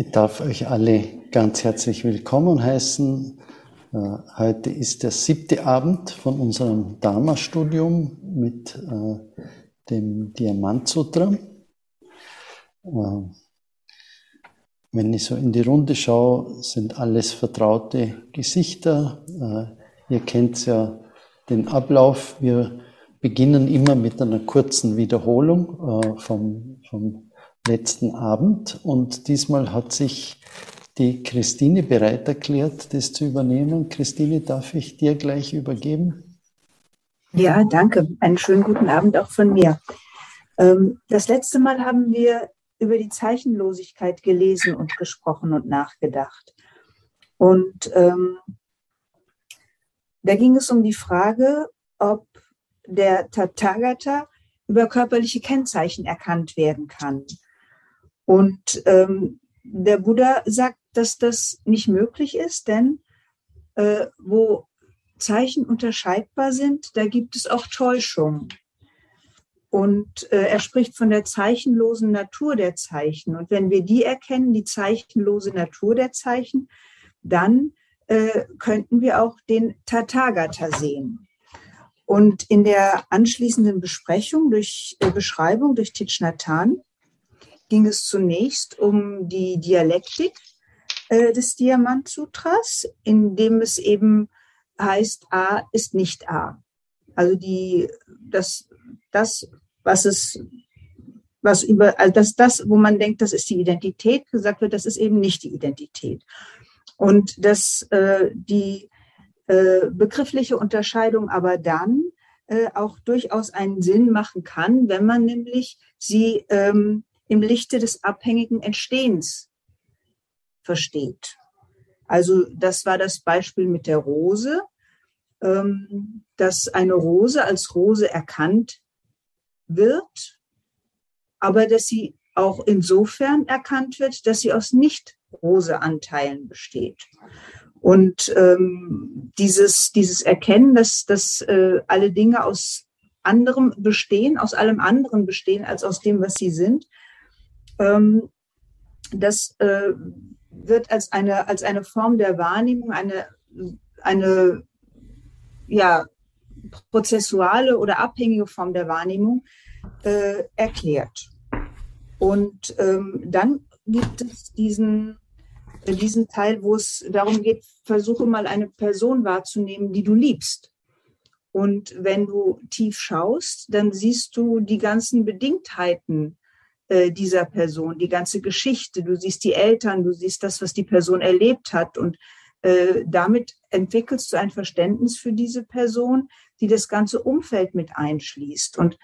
Ich darf euch alle ganz herzlich willkommen heißen. Äh, heute ist der siebte Abend von unserem Dharma-Studium mit äh, dem Diamant-Sutra. Äh, wenn ich so in die Runde schaue, sind alles vertraute Gesichter. Ihr kennt ja den Ablauf. Wir beginnen immer mit einer kurzen Wiederholung vom, vom letzten Abend und diesmal hat sich die Christine bereit erklärt, das zu übernehmen. Christine, darf ich dir gleich übergeben? Ja, danke. Einen schönen guten Abend auch von mir. Ähm, das letzte Mal haben wir über die Zeichenlosigkeit gelesen und gesprochen und nachgedacht. Und ähm, da ging es um die Frage, ob der Tathagata über körperliche Kennzeichen erkannt werden kann. Und ähm, der Buddha sagt, dass das nicht möglich ist, denn äh, wo Zeichen unterscheidbar sind, da gibt es auch Täuschung. Und äh, er spricht von der zeichenlosen Natur der Zeichen. Und wenn wir die erkennen, die zeichenlose Natur der Zeichen, dann äh, könnten wir auch den Tathagata sehen. Und in der anschließenden Besprechung durch äh, Beschreibung durch Thich ging es zunächst um die Dialektik äh, des Diamant-Sutras, in dem es eben heißt, A ist nicht A. Also die, das, das, was es, was über, also das, das, wo man denkt, das ist die Identität, gesagt wird, das ist eben nicht die Identität. Und dass äh, die äh, begriffliche Unterscheidung aber dann äh, auch durchaus einen Sinn machen kann, wenn man nämlich sie ähm, im Lichte des abhängigen Entstehens versteht. Also das war das Beispiel mit der Rose, ähm, dass eine Rose als Rose erkannt wird, aber dass sie auch insofern erkannt wird, dass sie aus Nicht-Rose-Anteilen besteht. Und ähm, dieses, dieses Erkennen, dass, dass äh, alle Dinge aus anderem bestehen, aus allem anderen bestehen als aus dem, was sie sind, ähm, das äh, wird als eine, als eine Form der Wahrnehmung, eine, eine ja, prozessuale oder abhängige Form der Wahrnehmung äh, erklärt. Und ähm, dann gibt es diesen, äh, diesen Teil, wo es darum geht, versuche mal eine Person wahrzunehmen, die du liebst. Und wenn du tief schaust, dann siehst du die ganzen Bedingtheiten äh, dieser Person, die ganze Geschichte. Du siehst die Eltern, du siehst das, was die Person erlebt hat und äh, damit entwickelst du ein Verständnis für diese Person, die das ganze Umfeld mit einschließt. Und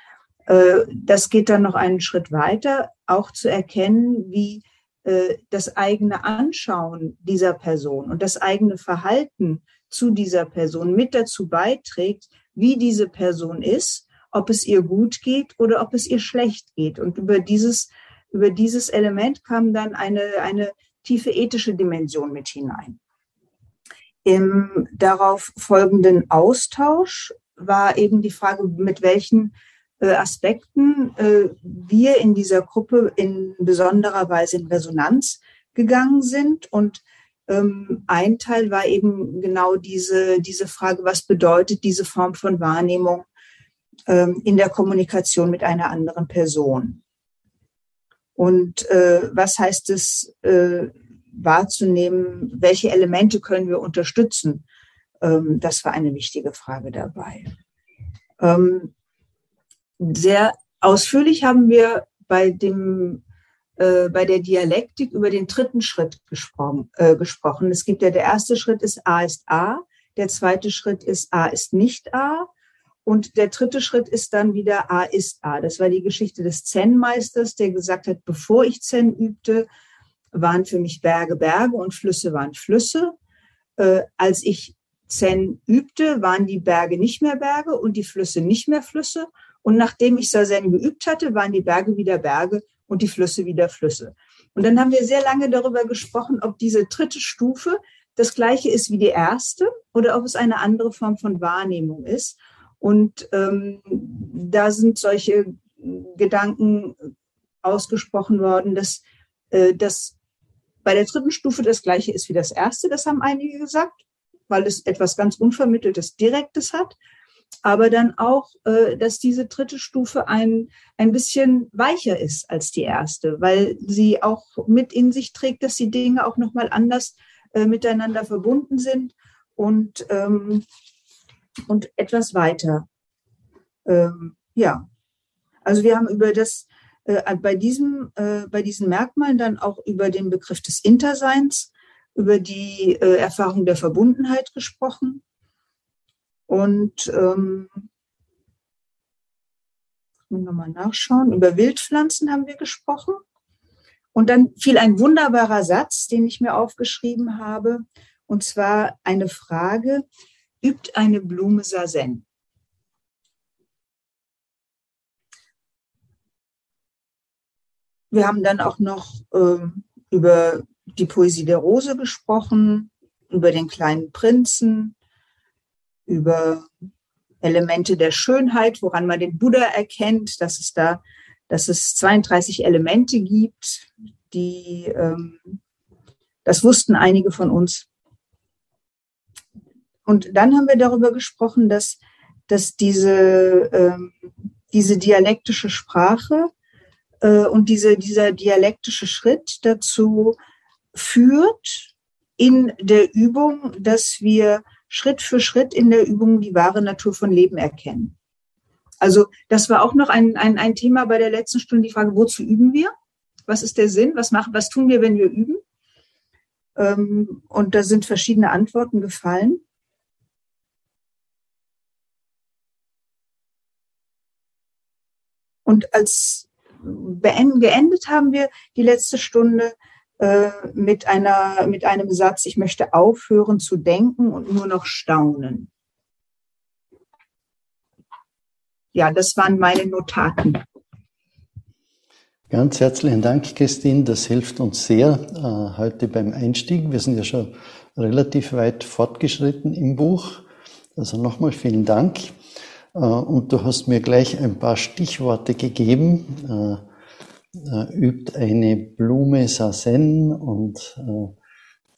äh, das geht dann noch einen Schritt weiter, auch zu erkennen, wie äh, das eigene Anschauen dieser Person und das eigene Verhalten zu dieser Person mit dazu beiträgt, wie diese Person ist ob es ihr gut geht oder ob es ihr schlecht geht. Und über dieses, über dieses Element kam dann eine, eine tiefe ethische Dimension mit hinein. Im darauf folgenden Austausch war eben die Frage, mit welchen äh, Aspekten äh, wir in dieser Gruppe in besonderer Weise in Resonanz gegangen sind. Und ähm, ein Teil war eben genau diese, diese Frage, was bedeutet diese Form von Wahrnehmung in der Kommunikation mit einer anderen Person. Und äh, was heißt es, äh, wahrzunehmen, welche Elemente können wir unterstützen? Ähm, das war eine wichtige Frage dabei. Ähm, sehr ausführlich haben wir bei dem äh, bei der Dialektik über den dritten Schritt gesprochen, äh, gesprochen. Es gibt ja der erste Schritt ist A ist A, der zweite Schritt ist A ist nicht A und der dritte Schritt ist dann wieder A ist A. Das war die Geschichte des Zen-Meisters, der gesagt hat, bevor ich Zen übte, waren für mich Berge Berge und Flüsse waren Flüsse. Äh, als ich Zen übte, waren die Berge nicht mehr Berge und die Flüsse nicht mehr Flüsse. Und nachdem ich Sazen geübt hatte, waren die Berge wieder Berge und die Flüsse wieder Flüsse. Und dann haben wir sehr lange darüber gesprochen, ob diese dritte Stufe das gleiche ist wie die erste oder ob es eine andere Form von Wahrnehmung ist. Und ähm, da sind solche Gedanken ausgesprochen worden, dass, äh, dass bei der dritten Stufe das gleiche ist wie das erste, das haben einige gesagt, weil es etwas ganz Unvermitteltes, Direktes hat. Aber dann auch, äh, dass diese dritte Stufe ein, ein bisschen weicher ist als die erste, weil sie auch mit in sich trägt, dass die Dinge auch nochmal anders äh, miteinander verbunden sind und, ähm, und etwas weiter. Ähm, ja, also wir haben über das, äh, bei, diesem, äh, bei diesen Merkmalen dann auch über den Begriff des Interseins, über die äh, Erfahrung der Verbundenheit gesprochen. Und ähm, nochmal nachschauen. Über Wildpflanzen haben wir gesprochen. Und dann fiel ein wunderbarer Satz, den ich mir aufgeschrieben habe, und zwar eine Frage, übt eine Blume Sazen? Wir haben dann auch noch äh, über die Poesie der Rose gesprochen, über den kleinen Prinzen, über Elemente der Schönheit, woran man den Buddha erkennt, dass es da, dass es 32 Elemente gibt, die, ähm, das wussten einige von uns. Und dann haben wir darüber gesprochen, dass, dass diese, ähm, diese dialektische Sprache äh, und diese, dieser dialektische Schritt dazu führt in der Übung, dass wir Schritt für Schritt in der Übung die wahre Natur von Leben erkennen. Also das war auch noch ein, ein, ein Thema bei der letzten Stunde, die Frage, wozu üben wir? Was ist der Sinn? Was machen, was tun wir, wenn wir üben? Ähm, und da sind verschiedene Antworten gefallen. Und als geendet haben wir die letzte Stunde äh, mit, einer, mit einem Satz, ich möchte aufhören zu denken und nur noch staunen. Ja, das waren meine Notaten. Ganz herzlichen Dank, Christine. Das hilft uns sehr äh, heute beim Einstieg. Wir sind ja schon relativ weit fortgeschritten im Buch. Also nochmal vielen Dank. Äh, und du hast mir gleich ein paar Stichworte gegeben. Äh, äh, übt eine Blume Sazen und,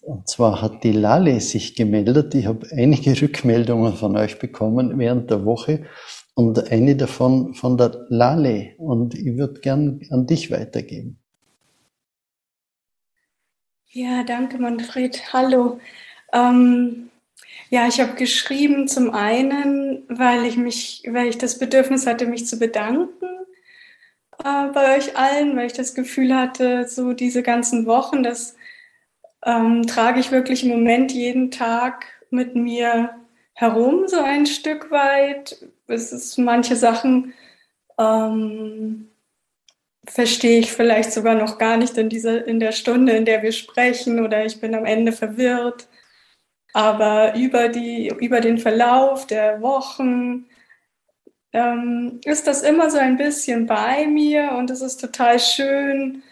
und zwar hat die Lale sich gemeldet. Ich habe einige Rückmeldungen von euch bekommen während der Woche und eine davon von der Lale und ich würde gern an dich weitergeben. Ja, danke Manfred. Hallo. Ähm, ja, ich habe geschrieben zum einen, weil ich mich, weil ich das Bedürfnis hatte, mich zu bedanken äh, bei euch allen, weil ich das Gefühl hatte, so diese ganzen Wochen, das ähm, trage ich wirklich im Moment jeden Tag mit mir herum, so ein Stück weit. Es ist manche Sachen ähm, verstehe ich vielleicht sogar noch gar nicht in dieser in der Stunde, in der wir sprechen, oder ich bin am Ende verwirrt. Aber über, die, über den Verlauf der Wochen ähm, ist das immer so ein bisschen bei mir und es ist total schön,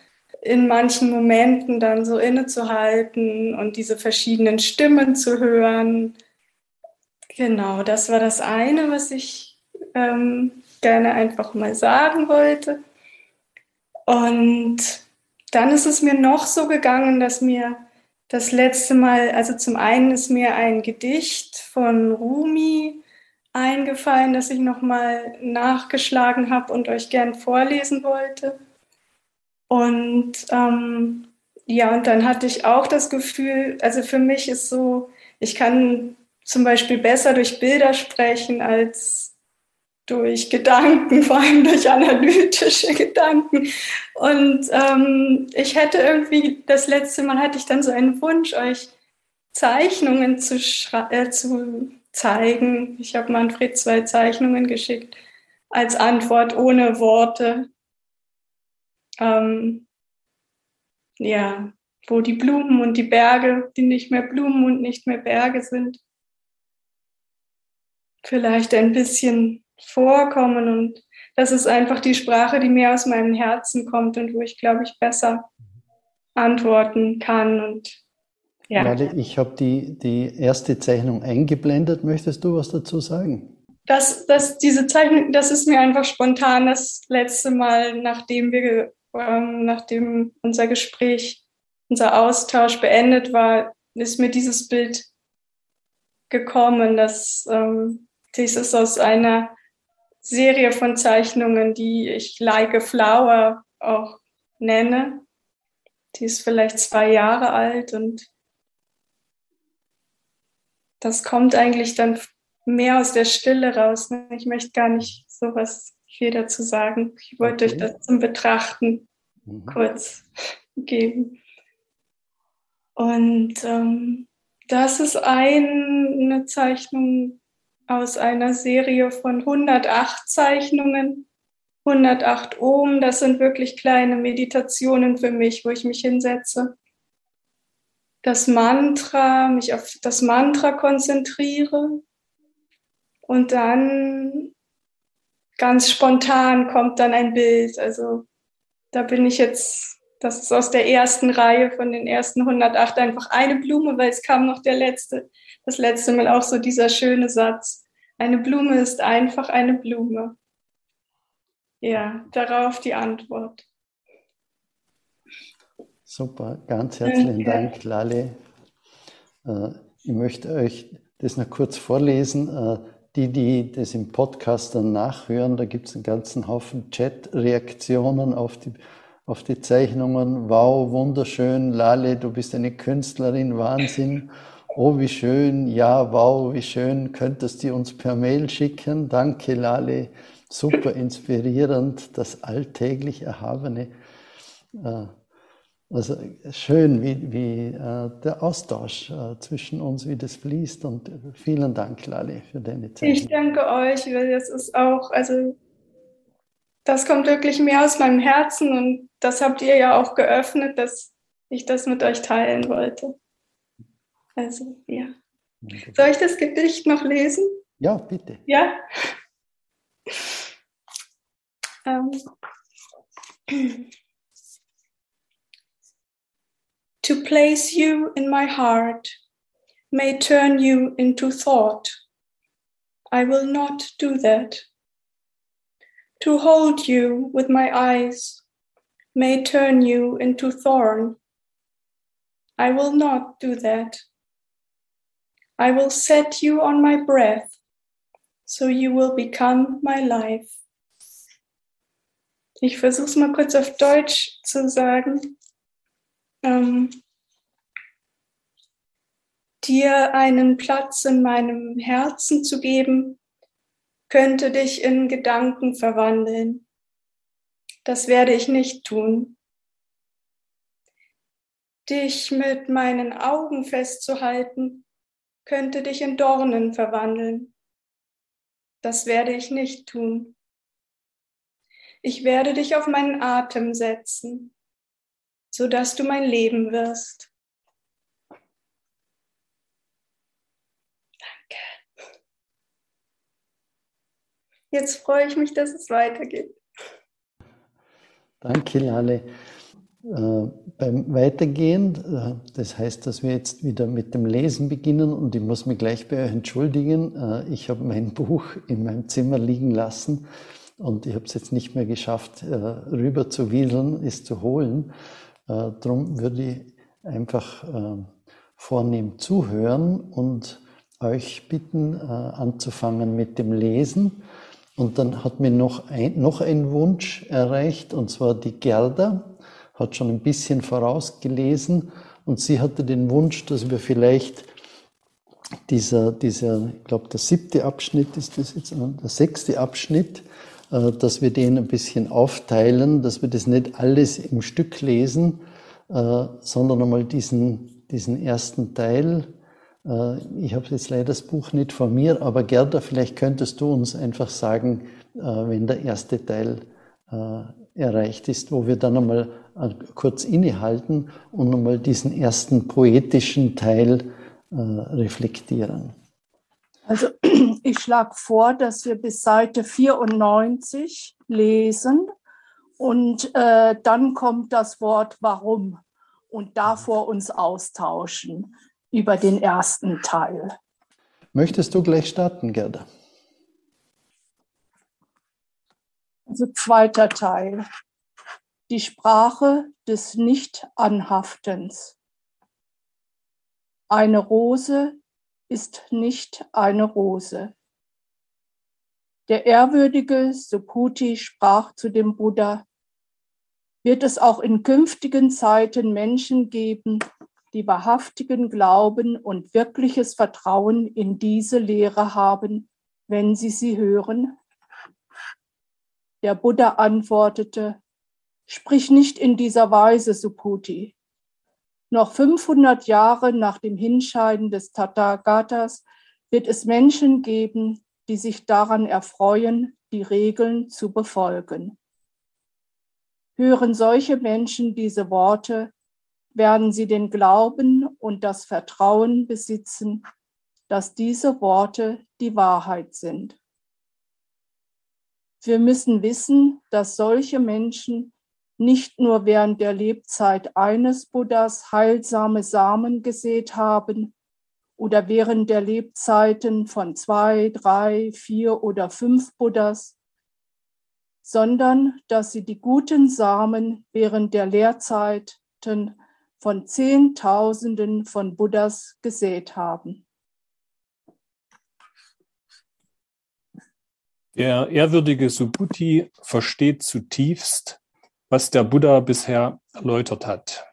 in manchen Momenten dann so innezuhalten und diese verschiedenen Stimmen zu hören. Genau, das war das eine, was ich ähm, gerne einfach mal sagen wollte. Und dann ist es mir noch so gegangen, dass mir das letzte Mal, also zum einen ist mir ein Gedicht von Rumi eingefallen, das ich nochmal nachgeschlagen habe und euch gern vorlesen wollte. Und ähm, ja, und dann hatte ich auch das Gefühl, also für mich ist so, ich kann zum Beispiel besser durch Bilder sprechen als durch Gedanken, vor allem durch analytische Gedanken. Und ähm, ich hätte irgendwie, das letzte Mal hatte ich dann so einen Wunsch, euch Zeichnungen zu, äh, zu zeigen. Ich habe Manfred zwei Zeichnungen geschickt als Antwort ohne Worte. Ähm, ja, wo die Blumen und die Berge, die nicht mehr Blumen und nicht mehr Berge sind, vielleicht ein bisschen vorkommen. Und das ist einfach die Sprache, die mir aus meinem Herzen kommt und wo ich, glaube ich, besser antworten kann. Und ja. Warte, ich habe die, die erste Zeichnung eingeblendet. Möchtest du was dazu sagen? Das, das, diese Zeichnung, das ist mir einfach spontan das letzte Mal, nachdem wir, ähm, nachdem unser Gespräch unser Austausch beendet war, ist mir dieses Bild gekommen, dass ähm, dieses aus einer Serie von Zeichnungen, die ich Like a Flower auch nenne. Die ist vielleicht zwei Jahre alt und das kommt eigentlich dann mehr aus der Stille raus. Ne? Ich möchte gar nicht so was viel dazu sagen. Ich wollte okay. euch das zum Betrachten mhm. kurz geben. Und ähm, das ist eine Zeichnung aus einer Serie von 108 Zeichnungen. 108 Ohm, das sind wirklich kleine Meditationen für mich, wo ich mich hinsetze. Das Mantra, mich auf das Mantra konzentriere und dann ganz spontan kommt dann ein Bild. Also da bin ich jetzt, das ist aus der ersten Reihe von den ersten 108 einfach eine Blume, weil es kam noch der letzte, das letzte Mal auch so dieser schöne Satz. Eine Blume ist einfach eine Blume. Ja, darauf die Antwort. Super, ganz herzlichen Dank, Lale. Äh, ich möchte euch das noch kurz vorlesen. Äh, die, die das im Podcast dann nachhören, da gibt es einen ganzen Haufen Chat-Reaktionen auf die, auf die Zeichnungen. Wow, wunderschön, Lale, du bist eine Künstlerin, Wahnsinn. Oh, wie schön, ja, wow, wie schön, könntest du uns per Mail schicken? Danke, Lale, super inspirierend, das alltäglich Erhabene. Äh, also schön, wie, wie äh, der Austausch äh, zwischen uns, wie das fließt. Und vielen Dank, Lali, für deine Zeit. Ich danke euch, weil das ist auch, also das kommt wirklich mehr aus meinem Herzen und das habt ihr ja auch geöffnet, dass ich das mit euch teilen wollte. Also, ja. Soll ich das Gedicht noch lesen? Ja, bitte. Ja. Ähm. To place you in my heart may turn you into thought. I will not do that. To hold you with my eyes may turn you into thorn. I will not do that. I will set you on my breath, so you will become my life. Ich versuche es mal kurz auf Deutsch zu sagen. ähm, dir einen Platz in meinem Herzen zu geben, könnte dich in Gedanken verwandeln. Das werde ich nicht tun. Dich mit meinen Augen festzuhalten, könnte dich in Dornen verwandeln. Das werde ich nicht tun. Ich werde dich auf meinen Atem setzen sodass du mein Leben wirst. Jetzt freue ich mich, dass es weitergeht. Danke, Lale. Äh, beim Weitergehen, äh, das heißt, dass wir jetzt wieder mit dem Lesen beginnen und ich muss mich gleich bei euch entschuldigen. Äh, ich habe mein Buch in meinem Zimmer liegen lassen und ich habe es jetzt nicht mehr geschafft, äh, rüber zu wieseln, es zu holen. Äh, darum würde ich einfach äh, vornehm zuhören und euch bitten, anzufangen mit dem Lesen. Und dann hat mir noch ein, noch ein Wunsch erreicht, und zwar die Gerda hat schon ein bisschen vorausgelesen und sie hatte den Wunsch, dass wir vielleicht dieser, dieser ich glaube, der siebte Abschnitt ist das jetzt, der sechste Abschnitt, äh, dass wir den ein bisschen aufteilen, dass wir das nicht alles im Stück lesen, äh, sondern einmal diesen, diesen ersten Teil. Äh, ich habe jetzt leider das Buch nicht von mir, aber Gerda, vielleicht könntest du uns einfach sagen, wenn der erste Teil erreicht ist, wo wir dann einmal kurz innehalten und einmal diesen ersten poetischen Teil reflektieren. Also ich schlage vor, dass wir bis Seite 94 lesen und äh, dann kommt das Wort warum und davor uns austauschen über den ersten Teil. Möchtest du gleich starten, Gerda? Also zweiter Teil. die Sprache des Nicht-Anhaftens. Eine Rose ist nicht eine Rose. Der ehrwürdige Subhuti sprach zu dem Buddha, wird es auch in künftigen Zeiten Menschen geben, die wahrhaftigen Glauben und wirkliches Vertrauen in diese Lehre haben, wenn sie sie hören? Der Buddha antwortete, sprich nicht in dieser Weise, Subhuti. Noch 500 Jahre nach dem Hinscheiden des Tathagatas wird es Menschen geben, die sich daran erfreuen, die Regeln zu befolgen. Hören solche Menschen diese Worte, werden sie den Glauben und das Vertrauen besitzen, dass diese Worte die Wahrheit sind. Wir müssen wissen, dass solche Menschen nicht nur während der Lebzeit eines Buddhas heilsame Samen gesät haben oder während der Lebzeiten von zwei, drei, vier oder fünf Buddhas, sondern dass sie die guten Samen während der Lehrzeiten von Zehntausenden von Buddhas gesät haben. Der ehrwürdige Subhuti versteht zutiefst, was der Buddha bisher erläutert hat.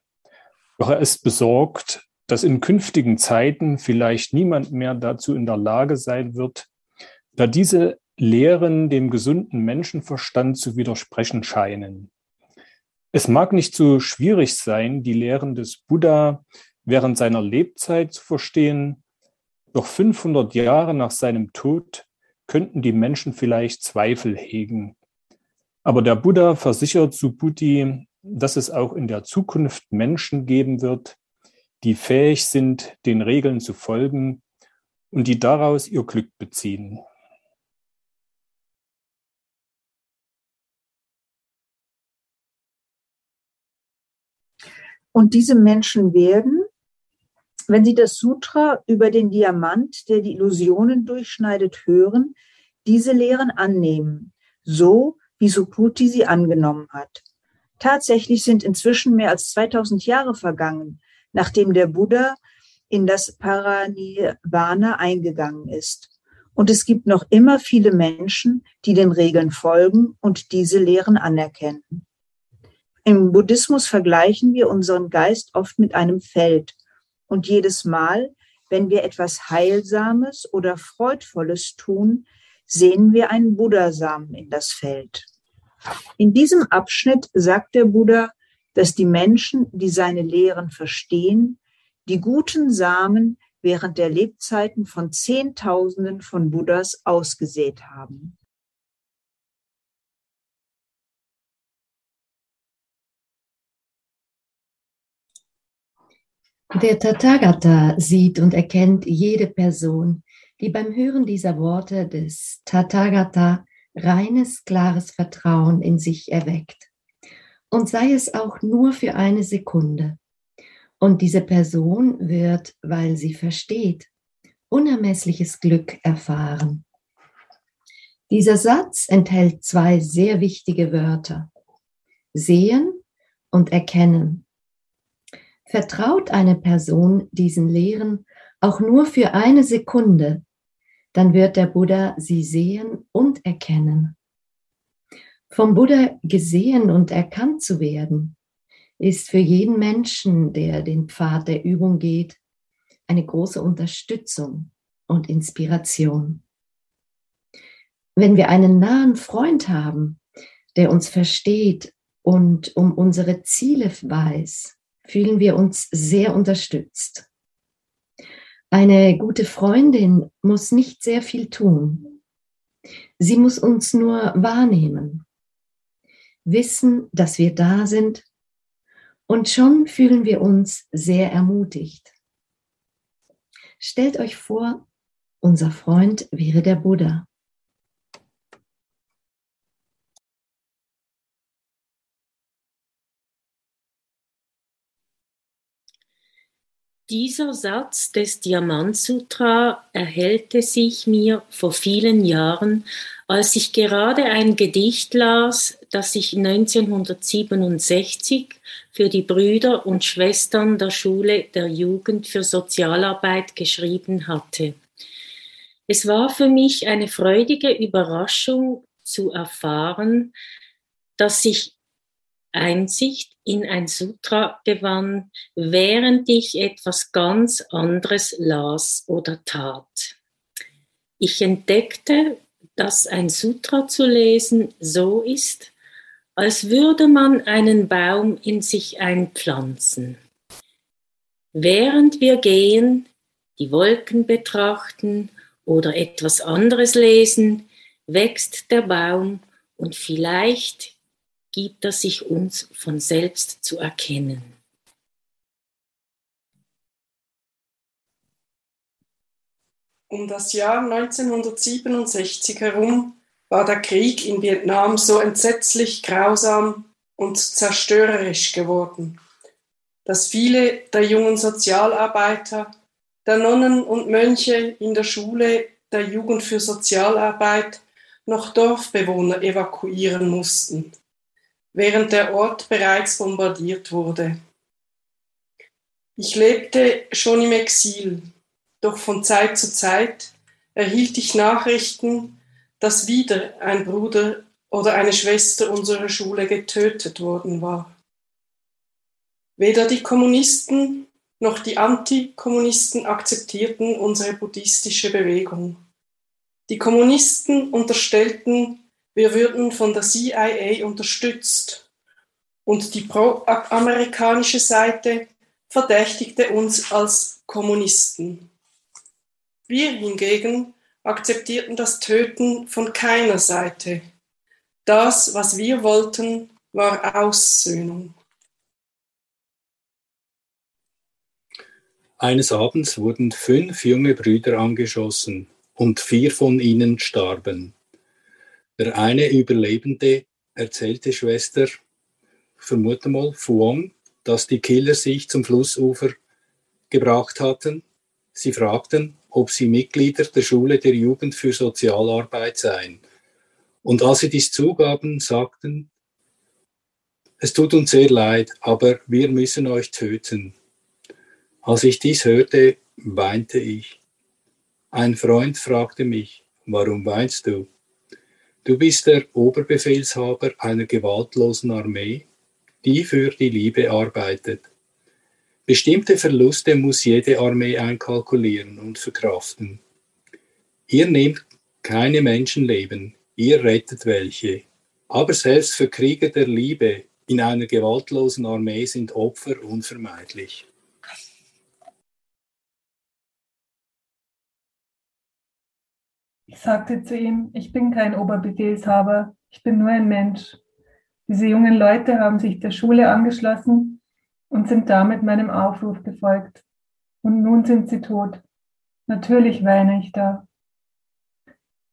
Doch er ist besorgt, dass in künftigen Zeiten vielleicht niemand mehr dazu in der Lage sein wird, da diese Lehren dem gesunden Menschenverstand zu widersprechen scheinen. Es mag nicht so schwierig sein, die Lehren des Buddha während seiner Lebzeit zu verstehen, doch 500 Jahre nach seinem Tod könnten die Menschen vielleicht Zweifel hegen, aber der Buddha versichert Subhuti, dass es auch in der Zukunft Menschen geben wird, die fähig sind, den Regeln zu folgen und die daraus ihr Glück beziehen. Und diese Menschen werden, wenn sie das Sutra über den Diamant, der die Illusionen durchschneidet, hören, diese Lehren annehmen, so wie Subhuti sie angenommen hat. Tatsächlich sind inzwischen mehr als 2000 Jahre vergangen, nachdem der Buddha in das Paranirvana eingegangen ist. Und es gibt noch immer viele Menschen, die den Regeln folgen und diese Lehren anerkennen. Im Buddhismus vergleichen wir unseren Geist oft mit einem Feld. Und jedes Mal, wenn wir etwas Heilsames oder Freudvolles tun, sehen wir einen Buddhasamen in das Feld. In diesem Abschnitt sagt der Buddha, dass die Menschen, die seine Lehren verstehen, die guten Samen während der Lebzeiten von Zehntausenden von Buddhas ausgesät haben. Der Tathagata sieht und erkennt jede Person, die beim Hören dieser Worte des Tathagata reines, klares Vertrauen in sich erweckt. Und sei es auch nur für eine Sekunde. Und diese Person wird, weil sie versteht, unermessliches Glück erfahren. Dieser Satz enthält zwei sehr wichtige Wörter. Sehen und erkennen. Vertraut eine Person diesen Lehren auch nur für eine Sekunde, dann wird der Buddha sie sehen und erkennen. Vom Buddha gesehen und erkannt zu werden, ist für jeden Menschen, der den Pfad der Übung geht, eine große Unterstützung und Inspiration. Wenn wir einen nahen Freund haben, der uns versteht und um unsere Ziele weiß, fühlen wir uns sehr unterstützt. Eine gute Freundin muss nicht sehr viel tun. Sie muss uns nur wahrnehmen, wissen, dass wir da sind und schon fühlen wir uns sehr ermutigt. Stellt euch vor, unser Freund wäre der Buddha. Dieser Satz des Diamant Sutra erhellte sich mir vor vielen Jahren, als ich gerade ein Gedicht las, das ich 1967 für die Brüder und Schwestern der Schule der Jugend für Sozialarbeit geschrieben hatte. Es war für mich eine freudige Überraschung zu erfahren, dass ich Einsicht in ein Sutra gewann, während ich etwas ganz anderes las oder tat. Ich entdeckte, dass ein Sutra zu lesen so ist, als würde man einen Baum in sich einpflanzen. Während wir gehen, die Wolken betrachten oder etwas anderes lesen, wächst der Baum und vielleicht gibt er sich uns von selbst zu erkennen. Um das Jahr 1967 herum war der Krieg in Vietnam so entsetzlich grausam und zerstörerisch geworden, dass viele der jungen Sozialarbeiter, der Nonnen und Mönche in der Schule der Jugend für Sozialarbeit noch Dorfbewohner evakuieren mussten während der Ort bereits bombardiert wurde. Ich lebte schon im Exil, doch von Zeit zu Zeit erhielt ich Nachrichten, dass wieder ein Bruder oder eine Schwester unserer Schule getötet worden war. Weder die Kommunisten noch die Antikommunisten akzeptierten unsere buddhistische Bewegung. Die Kommunisten unterstellten wir würden von der CIA unterstützt und die pro-amerikanische Seite verdächtigte uns als Kommunisten. Wir hingegen akzeptierten das Töten von keiner Seite. Das, was wir wollten, war Aussöhnung. Eines Abends wurden fünf junge Brüder angeschossen und vier von ihnen starben. Der eine Überlebende erzählte Schwester, vermute mal, Fuong, dass die Killer sich zum Flussufer gebracht hatten. Sie fragten, ob sie Mitglieder der Schule der Jugend für Sozialarbeit seien. Und als sie dies zugaben, sagten, es tut uns sehr leid, aber wir müssen euch töten. Als ich dies hörte, weinte ich. Ein Freund fragte mich, warum weinst du? Du bist der Oberbefehlshaber einer gewaltlosen Armee, die für die Liebe arbeitet. Bestimmte Verluste muss jede Armee einkalkulieren und verkraften. Ihr nehmt keine Menschenleben, ihr rettet welche. Aber selbst für Krieger der Liebe in einer gewaltlosen Armee sind Opfer unvermeidlich. Ich sagte zu ihm, ich bin kein Oberbefehlshaber, ich bin nur ein Mensch. Diese jungen Leute haben sich der Schule angeschlossen und sind damit meinem Aufruf gefolgt. Und nun sind sie tot. Natürlich weine ich da.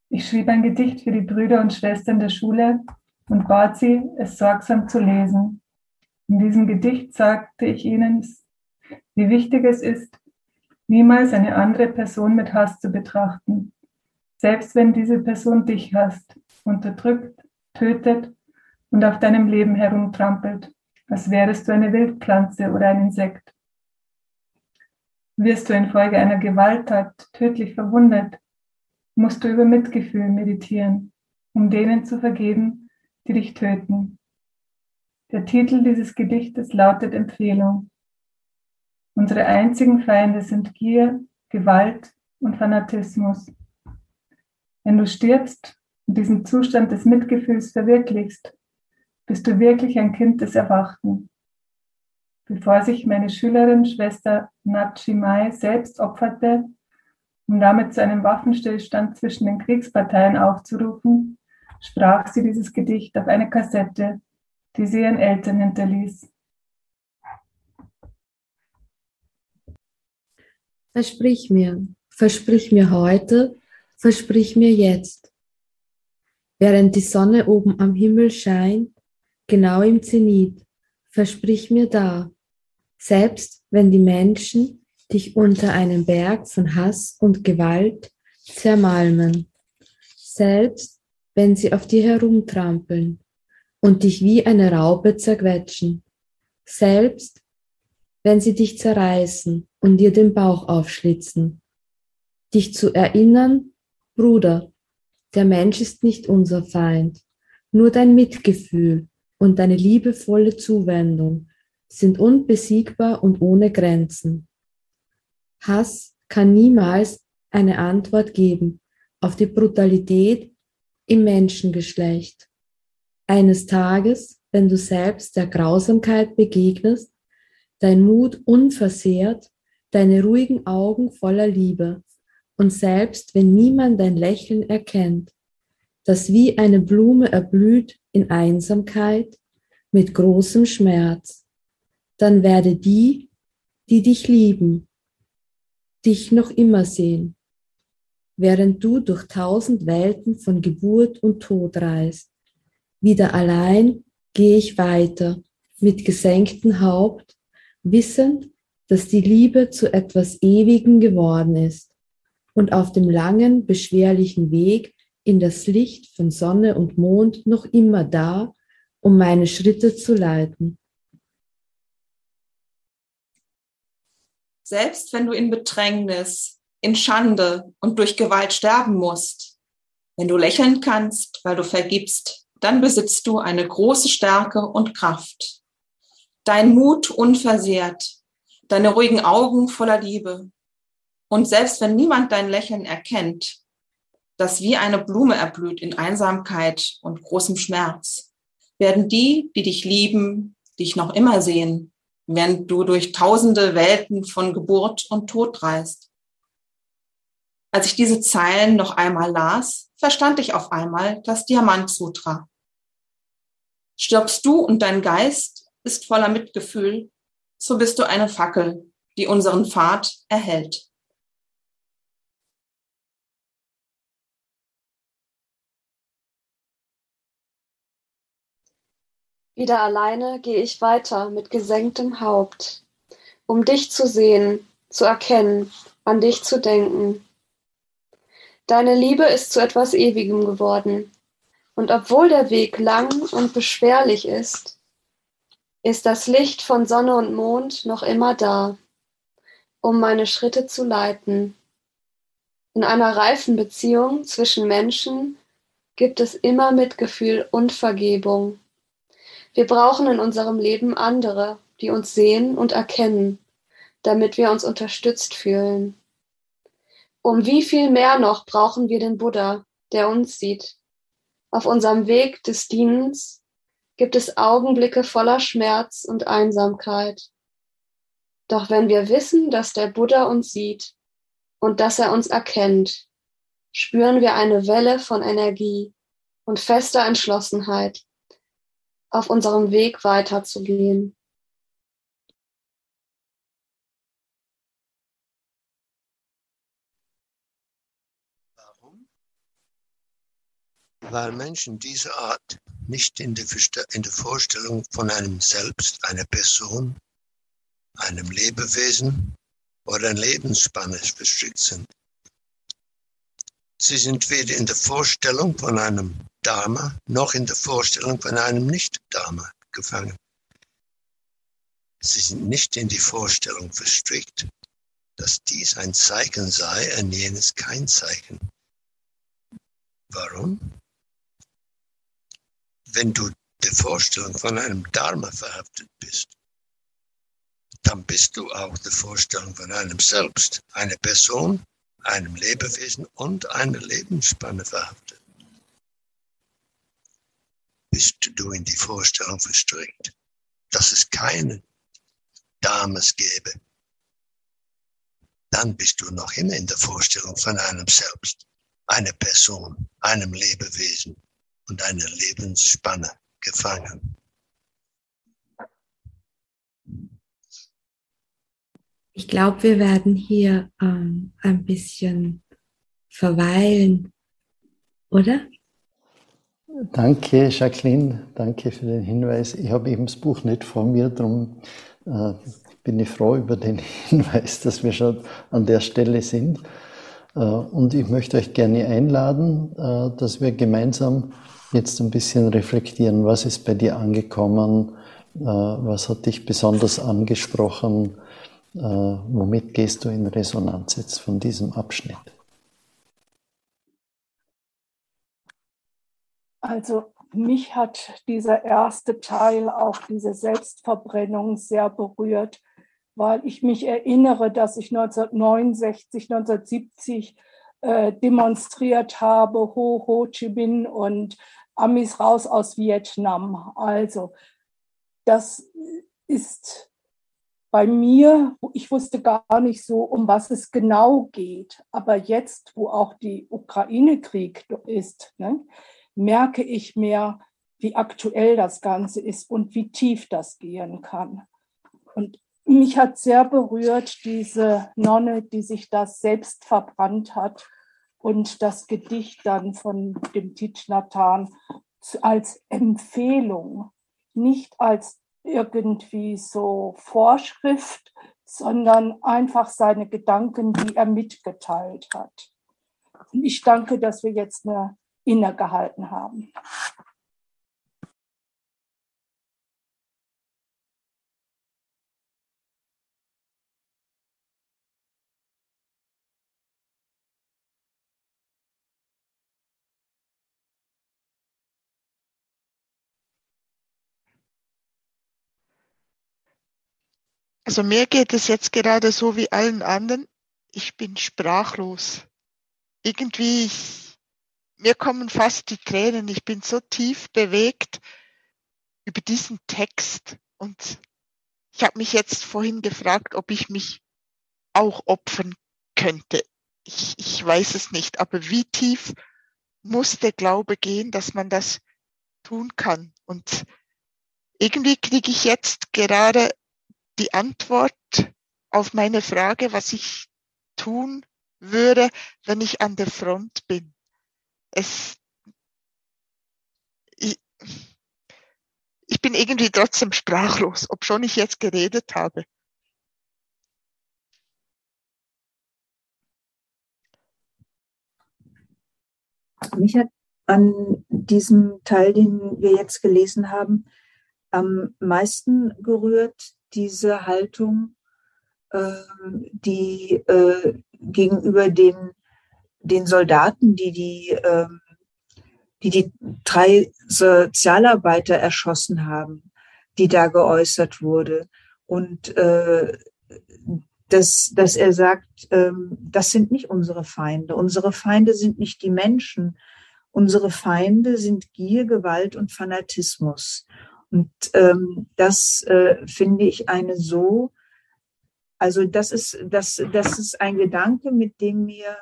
Ich schrieb ein Gedicht für die Brüder und Schwestern der Schule und bat sie, es sorgsam zu lesen. In diesem Gedicht sagte ich ihnen, wie wichtig es ist, niemals eine andere Person mit Hass zu betrachten selbst wenn diese Person dich hasst, unterdrückt, tötet und auf deinem Leben herumtrampelt, als wärest du eine Wildpflanze oder ein Insekt. Wirst du infolge einer Gewalttat tödlich verwundet, musst du über Mitgefühl meditieren, um denen zu vergeben, die dich töten. Der Titel dieses Gedichtes lautet Empfehlung. Unsere einzigen Feinde sind Gier, Gewalt und Fanatismus. Wenn du stirbst und diesen Zustand des Mitgefühls verwirklichst, bist du wirklich ein Kind des Erwachten. Bevor sich meine Schülerin, Schwester Natchimai, selbst opferte, um damit zu einem Waffenstillstand zwischen den Kriegsparteien aufzurufen, sprach sie dieses Gedicht auf eine Kassette, die sie ihren Eltern hinterließ. Versprich mir, versprich mir heute, versprich mir jetzt, während die Sonne oben am Himmel scheint, genau im Zenit, versprich mir da, selbst wenn die Menschen dich unter einem Berg von Hass und Gewalt zermalmen, selbst wenn sie auf dir herumtrampeln und dich wie eine Raupe zerquetschen, selbst wenn sie dich zerreißen und dir den Bauch aufschlitzen, dich zu erinnern, Bruder, der Mensch ist nicht unser Feind, nur dein Mitgefühl und deine liebevolle Zuwendung sind unbesiegbar und ohne Grenzen. Hass kann niemals eine Antwort geben auf die Brutalität im Menschengeschlecht. Eines Tages, wenn du selbst der Grausamkeit begegnest, dein Mut unversehrt, deine ruhigen Augen voller Liebe, und selbst wenn niemand dein Lächeln erkennt, das wie eine Blume erblüht in Einsamkeit mit großem Schmerz, dann werde die, die dich lieben, dich noch immer sehen, während du durch tausend Welten von Geburt und Tod reist. Wieder allein gehe ich weiter mit gesenktem Haupt, wissend, dass die Liebe zu etwas Ewigem geworden ist und auf dem langen, beschwerlichen Weg in das Licht von Sonne und Mond noch immer da, um meine Schritte zu leiten. Selbst wenn du in Bedrängnis, in Schande und durch Gewalt sterben musst, wenn du lächeln kannst, weil du vergibst, dann besitzt du eine große Stärke und Kraft. Dein Mut unversehrt, deine ruhigen Augen voller Liebe, und selbst wenn niemand dein Lächeln erkennt, das wie eine Blume erblüht in Einsamkeit und großem Schmerz, werden die, die dich lieben, dich noch immer sehen, während du durch tausende Welten von Geburt und Tod reist. Als ich diese Zeilen noch einmal las, verstand ich auf einmal das Diamant Sutra. Stirbst du und dein Geist ist voller Mitgefühl, so bist du eine Fackel, die unseren Pfad erhält. Wieder alleine gehe ich weiter mit gesenktem Haupt, um dich zu sehen, zu erkennen, an dich zu denken. Deine Liebe ist zu etwas Ewigem geworden, und obwohl der Weg lang und beschwerlich ist, ist das Licht von Sonne und Mond noch immer da, um meine Schritte zu leiten. In einer reifen Beziehung zwischen Menschen gibt es immer Mitgefühl und Vergebung. Wir brauchen in unserem Leben andere, die uns sehen und erkennen, damit wir uns unterstützt fühlen. Um wie viel mehr noch brauchen wir den Buddha, der uns sieht. Auf unserem Weg des Dienens gibt es Augenblicke voller Schmerz und Einsamkeit. Doch wenn wir wissen, dass der Buddha uns sieht und dass er uns erkennt, spüren wir eine Welle von Energie und fester Entschlossenheit, auf unserem Weg weiterzugehen. Warum? Weil Menschen dieser Art nicht in der, in der Vorstellung von einem Selbst, einer Person, einem Lebewesen oder einer Lebensspanne verstrickt sind. Sie sind weder in der Vorstellung von einem Dharma noch in der Vorstellung von einem Nicht-Dharma gefangen. Sie sind nicht in die Vorstellung verstrickt, dass dies ein Zeichen sei und jenes kein Zeichen. Warum? Wenn du der Vorstellung von einem Dharma verhaftet bist, dann bist du auch der Vorstellung von einem Selbst, einer Person, einem Lebewesen und einer Lebensspanne verhaftet. Bist du in die Vorstellung verstrickt, dass es keine Dames gäbe, dann bist du noch immer in der Vorstellung von einem Selbst, einer Person, einem Lebewesen und einer Lebensspanne gefangen. Ich glaube, wir werden hier ähm, ein bisschen verweilen, oder? Danke, Jacqueline. Danke für den Hinweis. Ich habe eben das Buch nicht vor mir, darum äh, bin ich froh über den Hinweis, dass wir schon an der Stelle sind. Äh, und ich möchte euch gerne einladen, äh, dass wir gemeinsam jetzt ein bisschen reflektieren, was ist bei dir angekommen, äh, was hat dich besonders angesprochen, womit gehst du in Resonanz jetzt von diesem Abschnitt? Also mich hat dieser erste Teil, auch diese Selbstverbrennung, sehr berührt, weil ich mich erinnere, dass ich 1969, 1970 äh, demonstriert habe, Ho Ho Chi Minh und Amis raus aus Vietnam. Also das ist bei mir, ich wusste gar nicht so, um was es genau geht. Aber jetzt, wo auch die Ukraine-Krieg ist, ne, merke ich mehr, wie aktuell das Ganze ist und wie tief das gehen kann. Und mich hat sehr berührt diese Nonne, die sich das selbst verbrannt hat und das Gedicht dann von dem Titsch Nathan als Empfehlung, nicht als irgendwie so Vorschrift, sondern einfach seine Gedanken, die er mitgeteilt hat. Und ich danke, dass wir jetzt eine innegehalten haben. Also mir geht es jetzt gerade so wie allen anderen. Ich bin sprachlos. Irgendwie, ich, mir kommen fast die Tränen. Ich bin so tief bewegt über diesen Text. Und ich habe mich jetzt vorhin gefragt, ob ich mich auch opfern könnte. Ich, ich weiß es nicht. Aber wie tief muss der Glaube gehen, dass man das tun kann? Und irgendwie kriege ich jetzt gerade die Antwort auf meine Frage, was ich tun würde, wenn ich an der Front bin. Es, ich, ich bin irgendwie trotzdem sprachlos, ob schon ich jetzt geredet habe. Mich hat an diesem Teil, den wir jetzt gelesen haben, am meisten gerührt diese Haltung, äh, die äh, gegenüber den, den Soldaten, die die, äh, die die drei Sozialarbeiter erschossen haben, die da geäußert wurde. Und äh, dass, dass er sagt, ähm, das sind nicht unsere Feinde. Unsere Feinde sind nicht die Menschen. Unsere Feinde sind Gier, Gewalt und Fanatismus. Und ähm, das äh, finde ich eine so, also das ist, das, das ist ein Gedanke, mit dem mir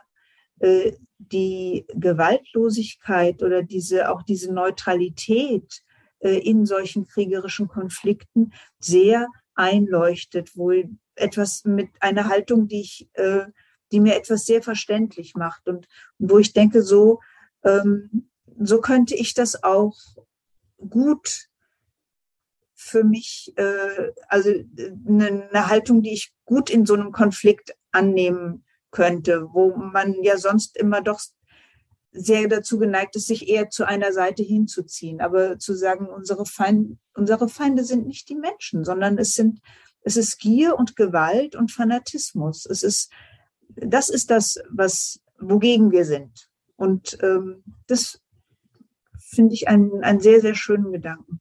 äh, die Gewaltlosigkeit oder diese, auch diese Neutralität äh, in solchen kriegerischen Konflikten sehr einleuchtet, wohl etwas mit einer Haltung, die ich, äh, die mir etwas sehr verständlich macht. Und wo ich denke, so, ähm, so könnte ich das auch gut für mich äh, also eine, eine Haltung, die ich gut in so einem Konflikt annehmen könnte, wo man ja sonst immer doch sehr dazu geneigt ist, sich eher zu einer Seite hinzuziehen. Aber zu sagen, unsere, Feind, unsere Feinde sind nicht die Menschen, sondern es sind, es ist Gier und Gewalt und Fanatismus. Es ist, das ist das, was, wogegen wir sind. Und ähm, das finde ich einen, einen sehr, sehr schönen Gedanken.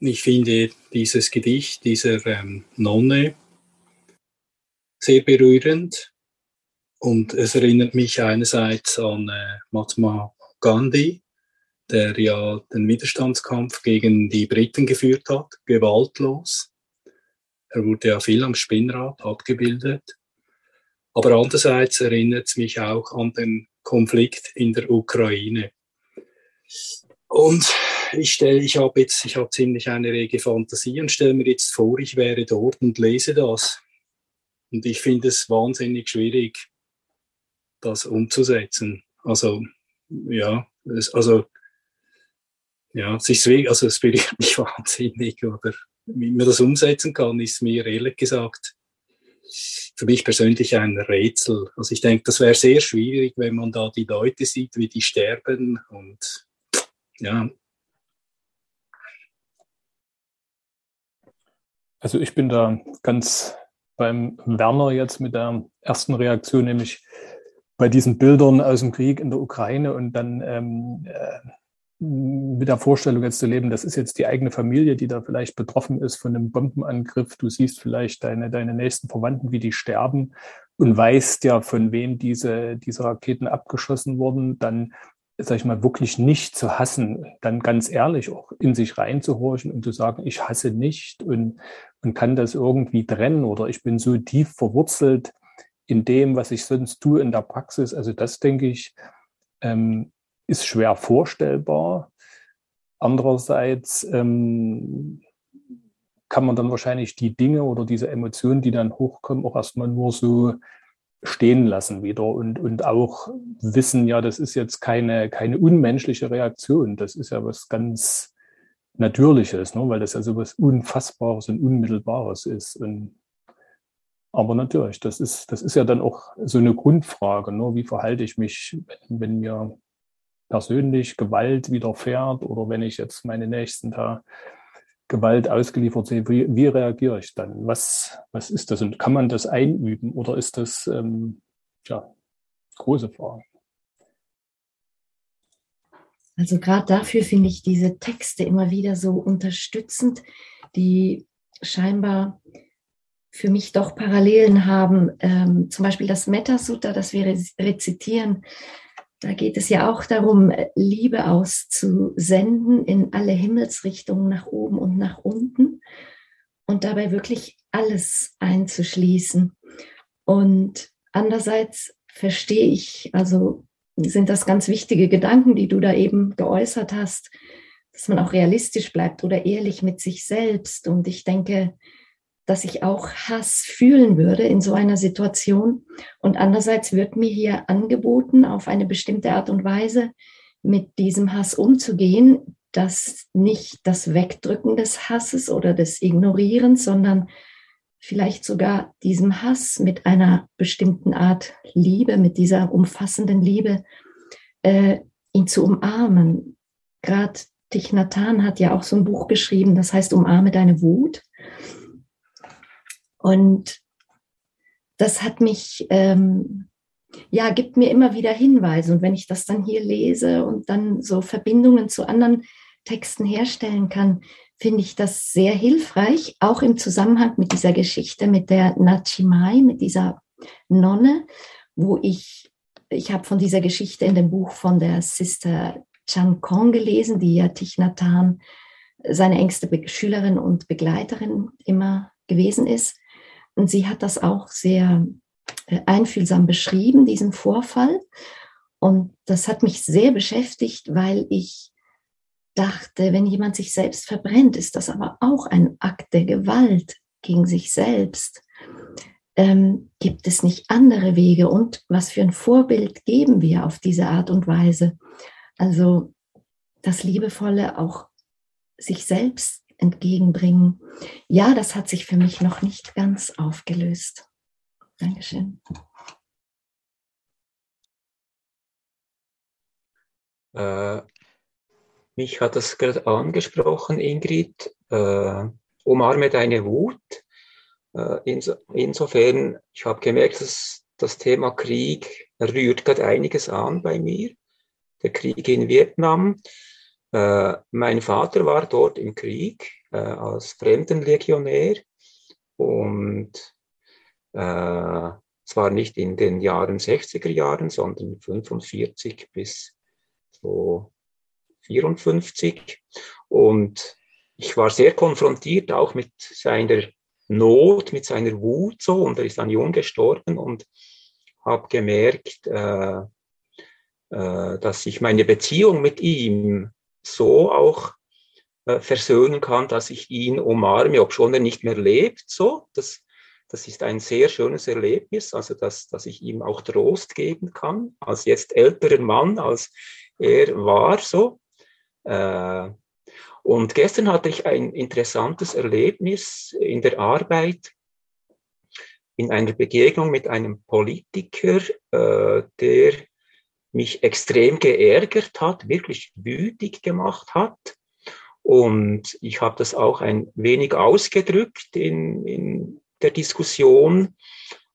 Ich finde dieses Gedicht dieser ähm, Nonne sehr berührend und es erinnert mich einerseits an äh, Mahatma Gandhi, der ja den Widerstandskampf gegen die Briten geführt hat, gewaltlos. Er wurde ja viel am Spinnrad abgebildet. Aber andererseits erinnert es mich auch an den Konflikt in der Ukraine. Und ich stelle, ich habe jetzt, ich habe ziemlich eine rege Fantasie und stelle mir jetzt vor, ich wäre dort und lese das. Und ich finde es wahnsinnig schwierig, das umzusetzen. Also, ja, es, also, ja, deswegen, also es berührt mich wahnsinnig, oder wie man das umsetzen kann, ist mir ehrlich gesagt für mich persönlich ein Rätsel. Also ich denke, das wäre sehr schwierig, wenn man da die Leute sieht, wie die sterben und ja. Also ich bin da ganz beim Werner jetzt mit der ersten Reaktion, nämlich bei diesen Bildern aus dem Krieg in der Ukraine und dann ähm, äh, mit der Vorstellung jetzt zu leben, das ist jetzt die eigene Familie, die da vielleicht betroffen ist von einem Bombenangriff. Du siehst vielleicht deine, deine nächsten Verwandten, wie die sterben und weißt ja, von wem diese, diese Raketen abgeschossen wurden, dann, sag ich mal, wirklich nicht zu hassen, dann ganz ehrlich auch in sich reinzuhorchen und zu sagen, ich hasse nicht und, und kann das irgendwie trennen oder ich bin so tief verwurzelt in dem, was ich sonst tue in der Praxis. Also das denke ich, ähm, ist schwer vorstellbar. Andererseits ähm, kann man dann wahrscheinlich die Dinge oder diese Emotionen, die dann hochkommen, auch erstmal nur so stehen lassen wieder und, und auch wissen, ja, das ist jetzt keine, keine unmenschliche Reaktion. Das ist ja was ganz Natürliches, ne? weil das ja so was Unfassbares und Unmittelbares ist. Und, aber natürlich, das ist, das ist ja dann auch so eine Grundfrage. Ne? Wie verhalte ich mich, wenn, wenn mir persönlich Gewalt widerfährt oder wenn ich jetzt meine Nächsten da Gewalt ausgeliefert sehe, wie, wie reagiere ich dann? Was, was ist das? Und kann man das einüben oder ist das, ähm, ja, große Frage. Also gerade dafür finde ich diese Texte immer wieder so unterstützend, die scheinbar für mich doch Parallelen haben. Ähm, zum Beispiel das Metta-Sutta, das wir rezitieren, da geht es ja auch darum, Liebe auszusenden in alle Himmelsrichtungen nach oben und nach unten und dabei wirklich alles einzuschließen. Und andererseits verstehe ich, also sind das ganz wichtige Gedanken, die du da eben geäußert hast, dass man auch realistisch bleibt oder ehrlich mit sich selbst. Und ich denke, dass ich auch Hass fühlen würde in so einer Situation. Und andererseits wird mir hier angeboten, auf eine bestimmte Art und Weise mit diesem Hass umzugehen, dass nicht das Wegdrücken des Hasses oder des Ignorierens, sondern vielleicht sogar diesem Hass mit einer bestimmten Art Liebe, mit dieser umfassenden Liebe, äh, ihn zu umarmen. Gerade Thich Nhat Hanh hat ja auch so ein Buch geschrieben, das heißt Umarme deine Wut. Und das hat mich, ähm, ja, gibt mir immer wieder Hinweise. Und wenn ich das dann hier lese und dann so Verbindungen zu anderen Texten herstellen kann, finde ich das sehr hilfreich, auch im Zusammenhang mit dieser Geschichte mit der Nachimai, mit dieser Nonne, wo ich, ich habe von dieser Geschichte in dem Buch von der Sister Chan Kong gelesen, die ja Thich Nhat Hanh, seine engste Schülerin und Begleiterin immer gewesen ist. Und sie hat das auch sehr äh, einfühlsam beschrieben, diesen Vorfall. Und das hat mich sehr beschäftigt, weil ich dachte, wenn jemand sich selbst verbrennt, ist das aber auch ein Akt der Gewalt gegen sich selbst. Ähm, gibt es nicht andere Wege und was für ein Vorbild geben wir auf diese Art und Weise? Also das Liebevolle auch sich selbst entgegenbringen. Ja, das hat sich für mich noch nicht ganz aufgelöst. Dankeschön. Äh, mich hat das gerade angesprochen, Ingrid. Äh, umarme deine Wut. Äh, inso, insofern, ich habe gemerkt, dass das Thema Krieg rührt gerade einiges an bei mir. Der Krieg in Vietnam. Äh, mein Vater war dort im Krieg äh, als Fremdenlegionär und äh, zwar nicht in den Jahren 60er Jahren, sondern 45 bis so 54. Und ich war sehr konfrontiert auch mit seiner Not, mit seiner Wut so. Und er ist dann jung gestorben und habe gemerkt, äh, äh, dass ich meine Beziehung mit ihm so auch äh, versöhnen kann, dass ich ihn umarme, ob schon er nicht mehr lebt. So, das, das ist ein sehr schönes Erlebnis, also dass, dass ich ihm auch Trost geben kann, als jetzt älterer Mann, als er war. So, äh, Und gestern hatte ich ein interessantes Erlebnis in der Arbeit, in einer Begegnung mit einem Politiker, äh, der mich extrem geärgert hat, wirklich wütig gemacht hat. Und ich habe das auch ein wenig ausgedrückt in, in der Diskussion.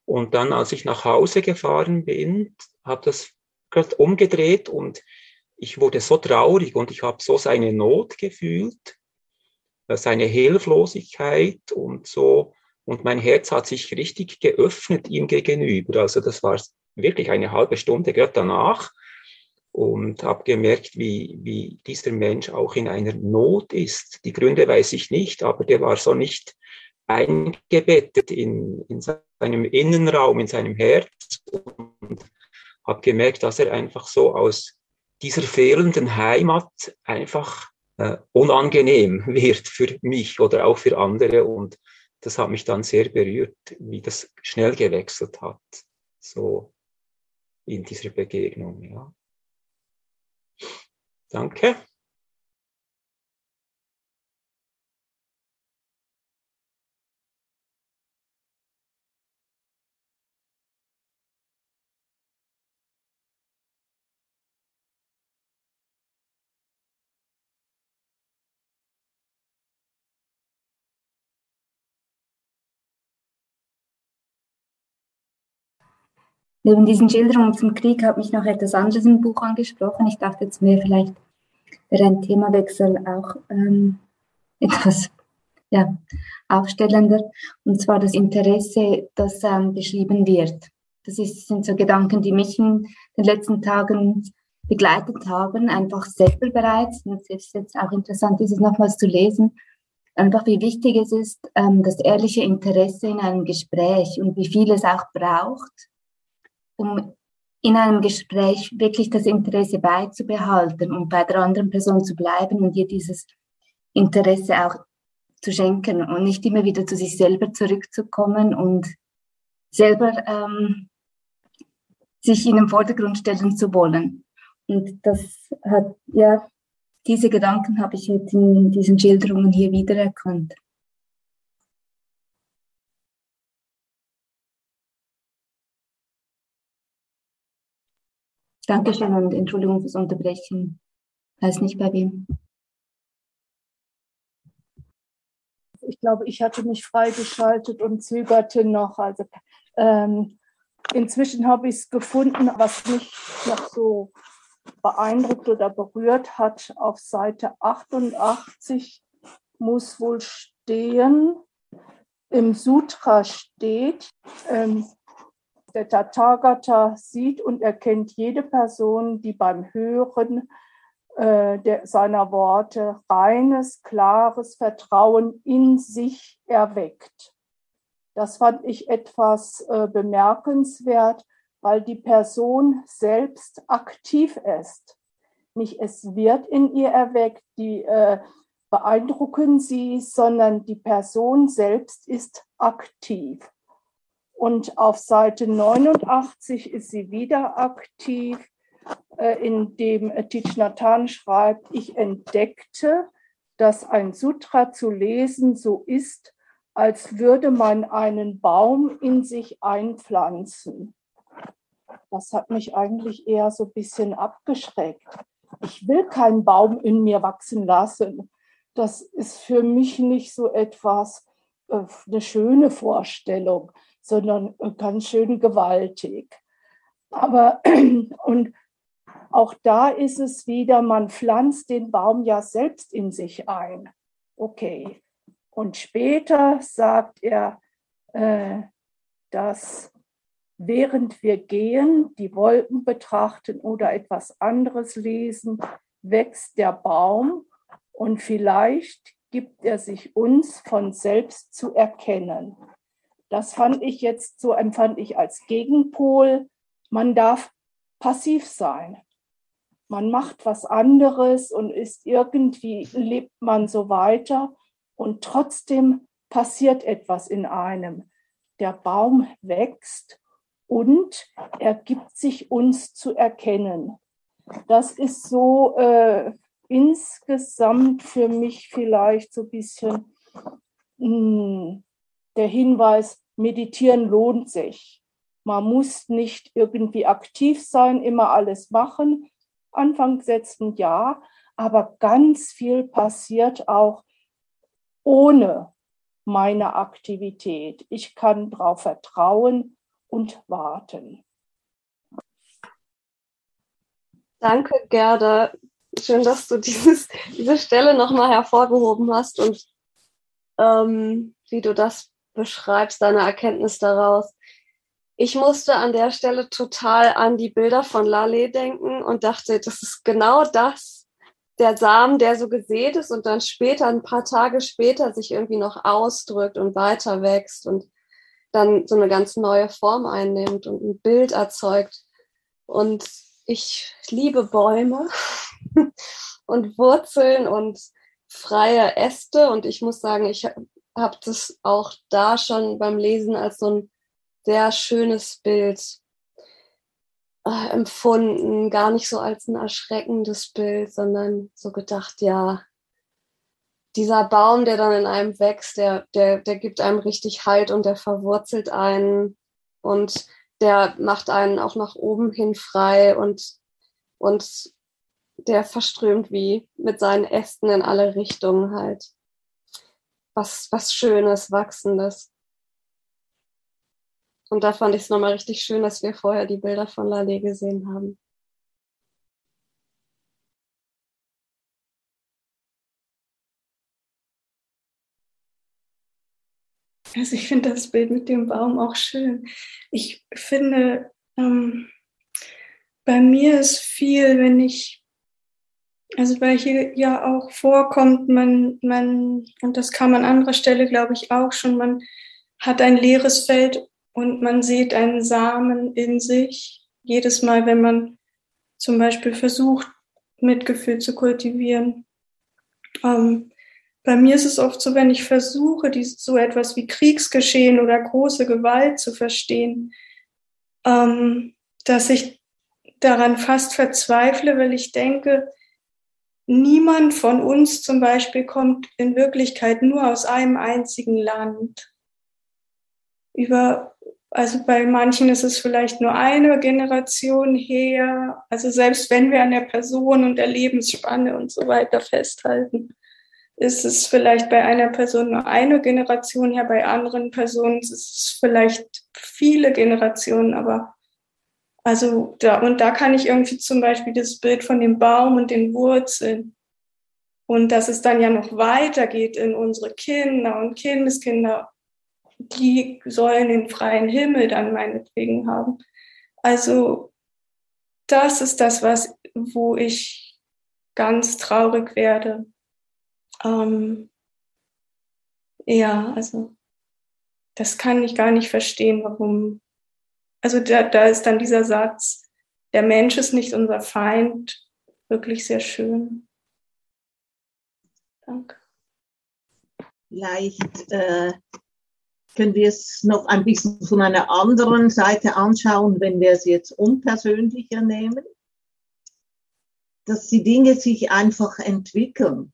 Und dann, als ich nach Hause gefahren bin, habe das gerade umgedreht und ich wurde so traurig und ich habe so seine Not gefühlt, äh, seine Hilflosigkeit und so. Und mein Herz hat sich richtig geöffnet ihm gegenüber. Also das war wirklich eine halbe Stunde gerade danach und habe gemerkt, wie, wie dieser Mensch auch in einer Not ist. Die Gründe weiß ich nicht, aber der war so nicht eingebettet in, in seinem Innenraum, in seinem Herz und habe gemerkt, dass er einfach so aus dieser fehlenden Heimat einfach äh, unangenehm wird für mich oder auch für andere und das hat mich dann sehr berührt, wie das schnell gewechselt hat, so in dieser Begegnung, ja. Danke. Neben diesen Schilderungen zum Krieg hat mich noch etwas anderes im Buch angesprochen. Ich dachte jetzt mir, vielleicht wäre ein Themawechsel auch ähm, etwas ja, aufstellender, und zwar das Interesse, das ähm, beschrieben wird. Das ist, sind so Gedanken, die mich in den letzten Tagen begleitet haben, einfach selber bereits. Und es ist jetzt auch interessant, dieses nochmals zu lesen, einfach wie wichtig es ist, ähm, das ehrliche Interesse in einem Gespräch und wie viel es auch braucht, um in einem Gespräch wirklich das Interesse beizubehalten und bei der anderen Person zu bleiben und ihr dieses Interesse auch zu schenken und nicht immer wieder zu sich selber zurückzukommen und selber ähm, sich in den Vordergrund stellen zu wollen. Und das hat, ja, diese Gedanken habe ich jetzt in diesen Schilderungen hier wiedererkannt. Dankeschön und Entschuldigung fürs Unterbrechen. Weiß nicht bei wem. Ich glaube, ich hatte mich freigeschaltet und zögerte noch. Also ähm, inzwischen habe ich es gefunden, was mich noch so beeindruckt oder berührt hat. Auf Seite 88 muss wohl stehen, im Sutra steht, ähm, der Tathagata sieht und erkennt jede Person, die beim Hören äh, der, seiner Worte reines, klares Vertrauen in sich erweckt. Das fand ich etwas äh, bemerkenswert, weil die Person selbst aktiv ist. Nicht es wird in ihr erweckt, die äh, beeindrucken sie, sondern die Person selbst ist aktiv. Und auf Seite 89 ist sie wieder aktiv, äh, indem Thich Nhat schreibt, ich entdeckte, dass ein Sutra zu lesen so ist, als würde man einen Baum in sich einpflanzen. Das hat mich eigentlich eher so ein bisschen abgeschreckt. Ich will keinen Baum in mir wachsen lassen. Das ist für mich nicht so etwas, äh, eine schöne Vorstellung sondern ganz schön gewaltig. Aber und auch da ist es wieder, man pflanzt den Baum ja selbst in sich ein. Okay. Und später sagt er, äh, dass während wir gehen, die Wolken betrachten oder etwas anderes lesen, wächst der Baum und vielleicht gibt er sich uns von selbst zu erkennen. Das fand ich jetzt, so empfand ich als Gegenpol. Man darf passiv sein. Man macht was anderes und ist irgendwie, lebt man so weiter und trotzdem passiert etwas in einem. Der Baum wächst und er gibt sich uns zu erkennen. Das ist so, äh, insgesamt für mich vielleicht so ein bisschen mh, hm, der Hinweis, meditieren lohnt sich. Man muss nicht irgendwie aktiv sein, immer alles machen. Anfang setzen ja, aber ganz viel passiert auch ohne meine Aktivität. Ich kann darauf vertrauen und warten. Danke, Gerda. Schön, dass du dieses, diese Stelle nochmal hervorgehoben hast und ähm, wie du das beschreibst, deine Erkenntnis daraus. Ich musste an der Stelle total an die Bilder von Lale denken und dachte, das ist genau das, der Samen, der so gesät ist und dann später, ein paar Tage später, sich irgendwie noch ausdrückt und weiter wächst und dann so eine ganz neue Form einnimmt und ein Bild erzeugt. Und ich liebe Bäume und Wurzeln und freie Äste. Und ich muss sagen, ich habe das auch da schon beim Lesen als so ein sehr schönes Bild äh, empfunden, gar nicht so als ein erschreckendes Bild, sondern so gedacht, ja, dieser Baum, der dann in einem wächst, der, der, der gibt einem richtig Halt und der verwurzelt einen und der macht einen auch nach oben hin frei und, und der verströmt wie mit seinen Ästen in alle Richtungen halt. Was, was Schönes, Wachsendes. Und da fand ich es nochmal richtig schön, dass wir vorher die Bilder von Lale gesehen haben. Also ich finde das Bild mit dem Baum auch schön. Ich finde, ähm, bei mir ist viel, wenn ich, also weil hier ja auch vorkommt, man, man, und das kam an anderer Stelle, glaube ich, auch schon, man hat ein leeres Feld und man sieht einen Samen in sich. Jedes Mal, wenn man zum Beispiel versucht, Mitgefühl zu kultivieren. Ähm, bei mir ist es oft so, wenn ich versuche, dies, so etwas wie Kriegsgeschehen oder große Gewalt zu verstehen, ähm, dass ich daran fast verzweifle, weil ich denke, niemand von uns zum Beispiel kommt in Wirklichkeit nur aus einem einzigen Land. Über also bei manchen ist es vielleicht nur eine Generation her. Also selbst wenn wir an der Person und der Lebensspanne und so weiter festhalten, ist es vielleicht bei einer Person nur eine Generation her, bei anderen Personen ist es vielleicht viele Generationen, aber also da, und da kann ich irgendwie zum Beispiel das Bild von dem Baum und den Wurzeln und dass es dann ja noch weitergeht in unsere Kinder und Kindeskinder die sollen den freien Himmel dann meinetwegen haben. Also das ist das, was, wo ich ganz traurig werde. Ähm, ja, also das kann ich gar nicht verstehen, warum. Also da, da ist dann dieser Satz, der Mensch ist nicht unser Feind, wirklich sehr schön. Danke. Vielleicht äh, können wir es noch ein bisschen von einer anderen Seite anschauen, wenn wir es jetzt unpersönlicher nehmen, dass die Dinge sich einfach entwickeln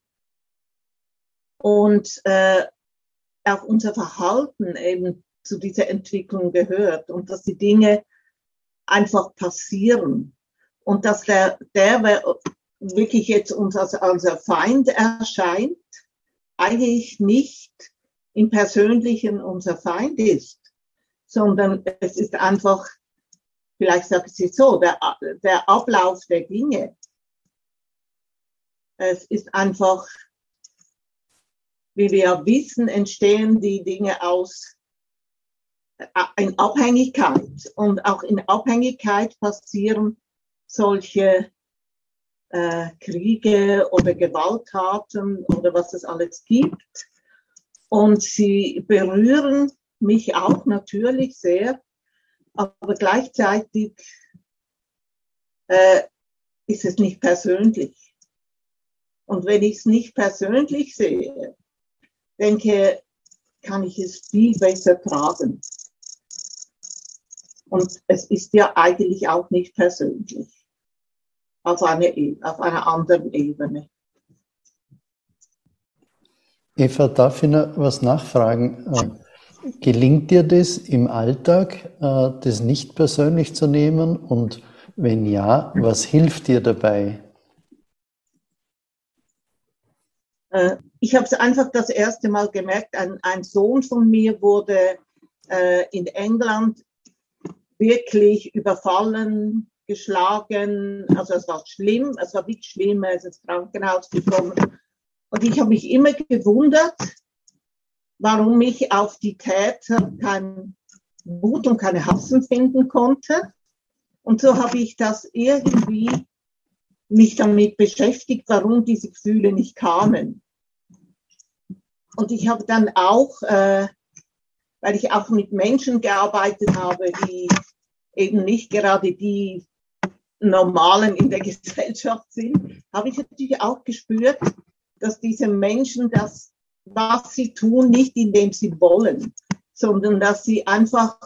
und äh, auch unser Verhalten eben zu dieser Entwicklung gehört und dass die Dinge einfach passieren und dass der, der wirklich jetzt uns als, als Feind erscheint, eigentlich nicht im Persönlichen unser Feind ist, sondern es ist einfach, vielleicht ich es so, der, der Ablauf der Dinge. Es ist einfach, wie wir wissen, entstehen die Dinge aus in Abhängigkeit. Und auch in Abhängigkeit passieren solche äh, Kriege oder Gewalttaten oder was es alles gibt. Und sie berühren mich auch natürlich sehr, aber gleichzeitig äh, ist es nicht persönlich. Und wenn ich es nicht persönlich sehe, denke, kann ich es viel besser tragen. Und es ist ja eigentlich auch nicht persönlich auf einer, e, auf einer anderen Ebene. Eva, darf ich noch was nachfragen? Äh, gelingt dir das im Alltag, äh, das nicht persönlich zu nehmen? Und wenn ja, was hilft dir dabei? Äh, ich habe es einfach das erste Mal gemerkt, ein, ein Sohn von mir wurde in England wirklich überfallen, geschlagen. Also es war schlimm, es war nicht schlimm, er ist ins Krankenhaus gekommen. Und ich habe mich immer gewundert, warum ich auf die Täter kein Wut und keine Hassen finden konnte. Und so habe ich das irgendwie mich damit beschäftigt, warum diese Gefühle nicht kamen. Und ich habe dann auch, äh, weil ich auch mit Menschen gearbeitet habe, die eben nicht gerade die Normalen in der Gesellschaft sind, habe ich natürlich auch gespürt, dass diese Menschen das, was sie tun, nicht indem sie wollen, sondern dass sie einfach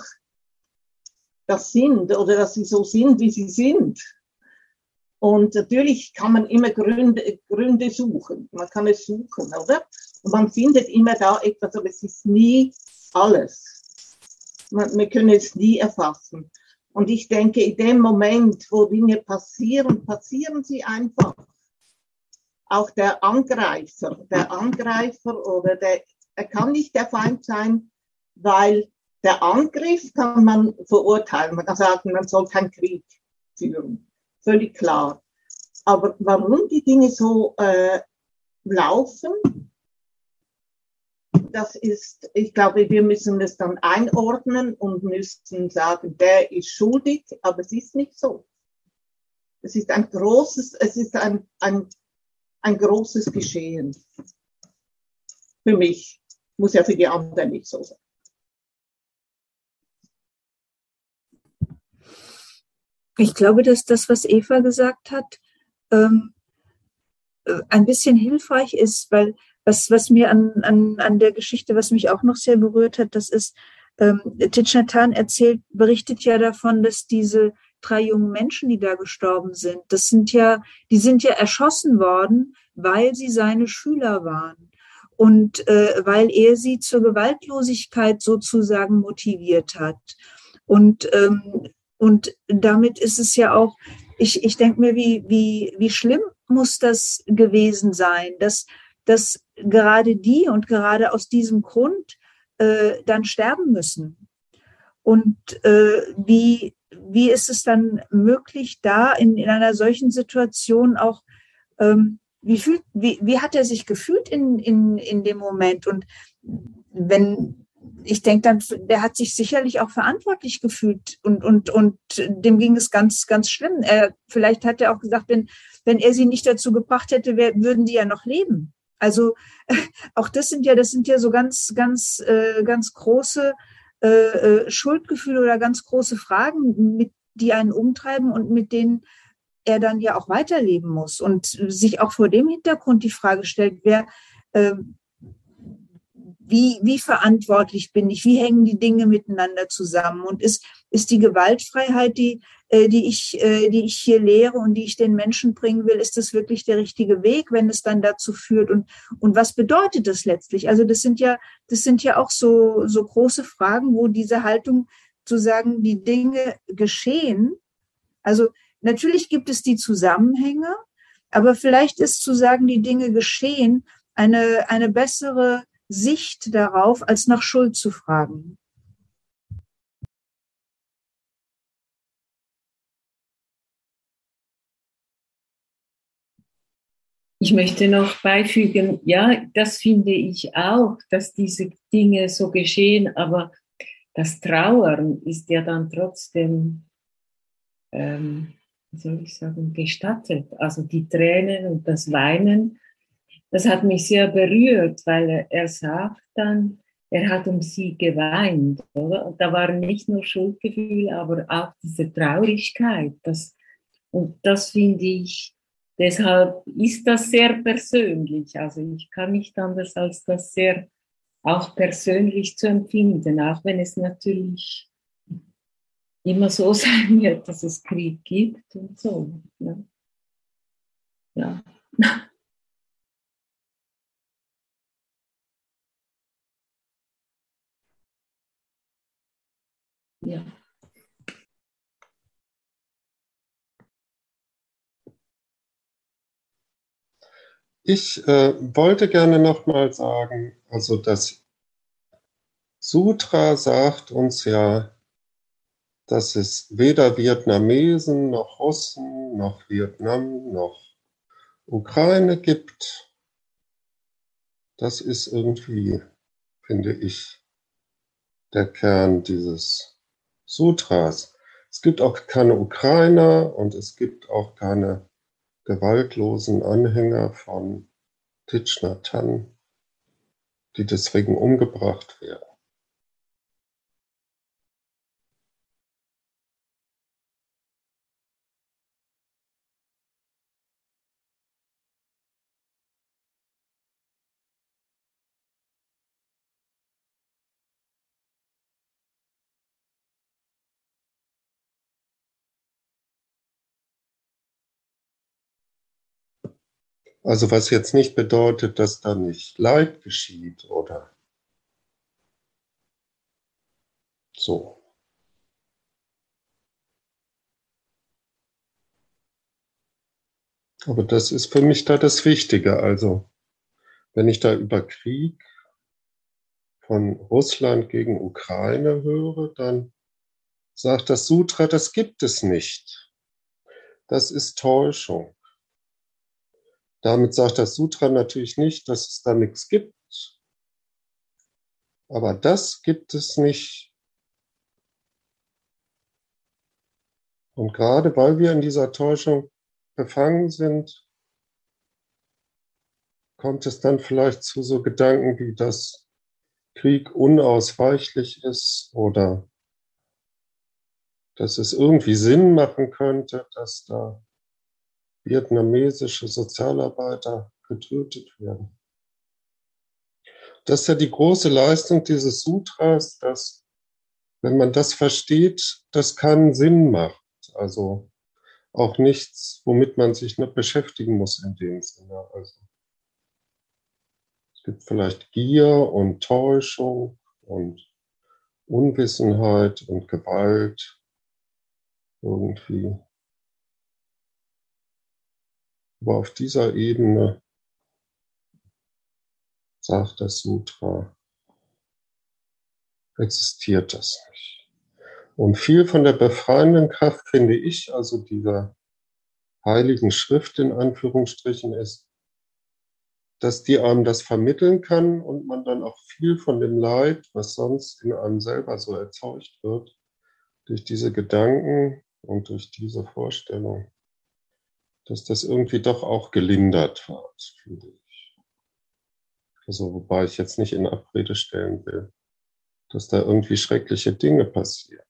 das sind oder dass sie so sind, wie sie sind. Und natürlich kann man immer Gründe, Gründe suchen. Man kann es suchen, oder? Und man findet immer da etwas, aber es ist nie alles. Man, wir können es nie erfassen. Und ich denke, in dem Moment, wo Dinge passieren, passieren sie einfach. Auch der Angreifer, der Angreifer oder der, er kann nicht der Feind sein, weil der Angriff kann man verurteilen. Man kann sagen, man soll keinen Krieg führen völlig klar. Aber warum die Dinge so äh, laufen, das ist, ich glaube, wir müssen es dann einordnen und müssen sagen, der ist schuldig, aber es ist nicht so. Es ist ein großes, es ist ein, ein, ein großes Geschehen. Für mich. Muss ja für die anderen nicht so sein. Ich glaube, dass das, was Eva gesagt hat, ähm, äh, ein bisschen hilfreich ist, weil was, was mir an, an, an der Geschichte, was mich auch noch sehr berührt hat, das ist, ähm, Thich erzählt, berichtet ja davon, dass diese drei jungen Menschen, die da gestorben sind, das sind ja, die sind ja erschossen worden, weil sie seine Schüler waren und äh, weil er sie zur Gewaltlosigkeit sozusagen motiviert hat. Und ähm, und damit ist es ja auch, ich, ich denke mir, wie, wie, wie schlimm muss das gewesen sein, dass, dass gerade die und gerade aus diesem Grund äh, dann sterben müssen. Und äh, wie, wie ist es dann möglich, da in, in einer solchen Situation auch, ähm, wie, fühlt, wie, wie hat er sich gefühlt in, in, in dem Moment? Und wenn, ich denke dann, der hat sich sicherlich auch verantwortlich gefühlt und, und, und dem ging es ganz, ganz schlimm. Er, vielleicht hat er auch gesagt, wenn, wenn er sie nicht dazu gebracht hätte, wär, würden die ja noch leben. Also auch das sind ja, das sind ja so ganz, ganz, äh, ganz große äh, äh, Schuldgefühle oder ganz große Fragen, mit, die einen umtreiben und mit denen er dann ja auch weiterleben muss. Und sich auch vor dem Hintergrund die Frage stellt, wer, äh, wie, wie verantwortlich bin ich, wie hängen die Dinge miteinander zusammen? Und ist, ist die Gewaltfreiheit, die, die, ich, äh, die ich hier lehre und die ich den Menschen bringen will, ist das wirklich der richtige Weg, wenn es dann dazu führt und, und was bedeutet das letztlich? Also das sind ja, das sind ja auch so, so große Fragen, wo diese Haltung zu sagen, die Dinge geschehen, also natürlich gibt es die Zusammenhänge, aber vielleicht ist zu sagen, die Dinge geschehen, eine, eine bessere Sicht darauf, als nach Schuld zu fragen. Ich möchte noch beifügen, ja, das finde ich auch, dass diese Dinge so geschehen, aber das Trauern ist ja dann trotzdem, ähm, wie soll ich sagen, gestattet. Also die Tränen und das Weinen das hat mich sehr berührt, weil er sagt dann, er hat um sie geweint, oder? Und da waren nicht nur Schuldgefühle, aber auch diese Traurigkeit. Das, und das finde ich, Deshalb ist das sehr persönlich. Also ich kann nicht anders als das sehr auch persönlich zu empfinden, auch wenn es natürlich immer so sein wird, dass es Krieg gibt und so. Ja. ja. ja. Ich äh, wollte gerne nochmal sagen, also das Sutra sagt uns ja, dass es weder Vietnamesen noch Russen noch Vietnam noch Ukraine gibt. Das ist irgendwie, finde ich, der Kern dieses Sutras. Es gibt auch keine Ukrainer und es gibt auch keine gewaltlosen Anhänger von Thich Nhat die deswegen umgebracht werden. Also was jetzt nicht bedeutet, dass da nicht Leid geschieht oder so. Aber das ist für mich da das Wichtige. Also wenn ich da über Krieg von Russland gegen Ukraine höre, dann sagt das Sutra, das gibt es nicht. Das ist Täuschung. Damit sagt das Sutra natürlich nicht, dass es da nichts gibt. Aber das gibt es nicht. Und gerade weil wir in dieser Täuschung befangen sind, kommt es dann vielleicht zu so Gedanken wie, dass Krieg unausweichlich ist oder dass es irgendwie Sinn machen könnte, dass da vietnamesische Sozialarbeiter getötet werden. Das ist ja die große Leistung dieses Sutras, dass, wenn man das versteht, das keinen Sinn macht. Also auch nichts, womit man sich nicht beschäftigen muss in dem Sinne. Also es gibt vielleicht Gier und Täuschung und Unwissenheit und Gewalt irgendwie. Aber auf dieser Ebene sagt das Sutra, existiert das nicht. Und viel von der befreienden Kraft, finde ich, also dieser heiligen Schrift in Anführungsstrichen ist, dass die einem das vermitteln kann und man dann auch viel von dem Leid, was sonst in einem selber so erzeugt wird, durch diese Gedanken und durch diese Vorstellung dass das irgendwie doch auch gelindert wird, finde ich. Also, wobei ich jetzt nicht in Abrede stellen will, dass da irgendwie schreckliche Dinge passieren.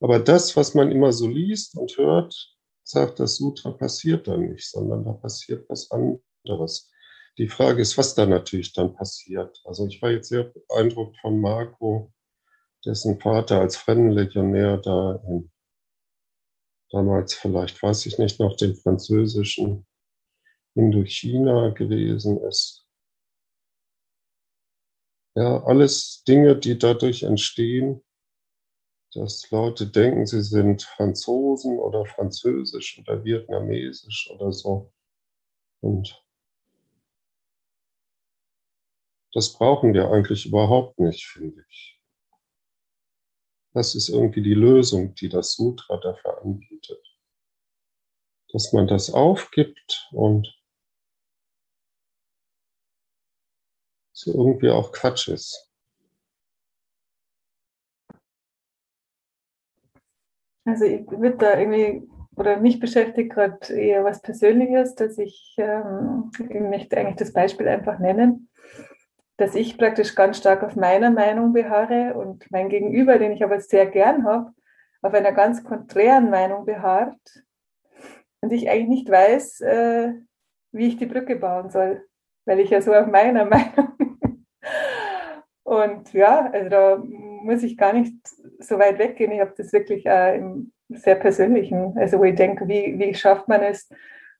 Aber das, was man immer so liest und hört, sagt das Sutra, passiert da nicht, sondern da passiert was anderes. Die Frage ist, was da natürlich dann passiert. Also ich war jetzt sehr beeindruckt von Marco, dessen Vater als Fremdenlegionär da in damals vielleicht, weiß ich nicht, noch den französischen Indochina gewesen ist. Ja, alles Dinge, die dadurch entstehen, dass Leute denken, sie sind Franzosen oder Französisch oder Vietnamesisch oder so. Und das brauchen wir eigentlich überhaupt nicht, finde ich. Das ist irgendwie die Lösung, die das Sutra dafür anbietet. Dass man das aufgibt und so irgendwie auch Quatsch ist. Also ich würde da irgendwie, oder mich beschäftigt gerade eher was Persönliches, dass ich, ähm, ich möchte eigentlich das Beispiel einfach nennen dass ich praktisch ganz stark auf meiner Meinung beharre und mein Gegenüber, den ich aber sehr gern habe, auf einer ganz konträren Meinung beharrt und ich eigentlich nicht weiß, äh, wie ich die Brücke bauen soll, weil ich ja so auf meiner Meinung bin. Und ja, also da muss ich gar nicht so weit weggehen. Ich habe das wirklich äh, im sehr persönlichen, also wo ich denke, wie, wie schafft man es,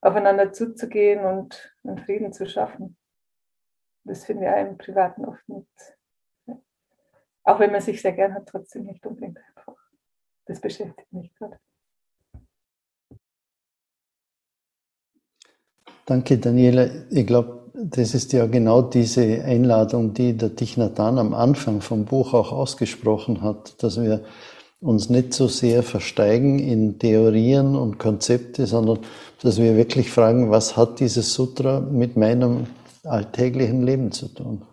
aufeinander zuzugehen und, und Frieden zu schaffen. Das finde ich im Privaten oft nicht. Auch wenn man sich sehr gern hat, trotzdem nicht unbedingt einfach. Das beschäftigt mich gerade. Danke, Daniela. Ich glaube, das ist ja genau diese Einladung, die der Tichnatan am Anfang vom Buch auch ausgesprochen hat, dass wir uns nicht so sehr versteigen in Theorien und Konzepte, sondern dass wir wirklich fragen, was hat dieses Sutra mit meinem alltäglichen Leben zu tun?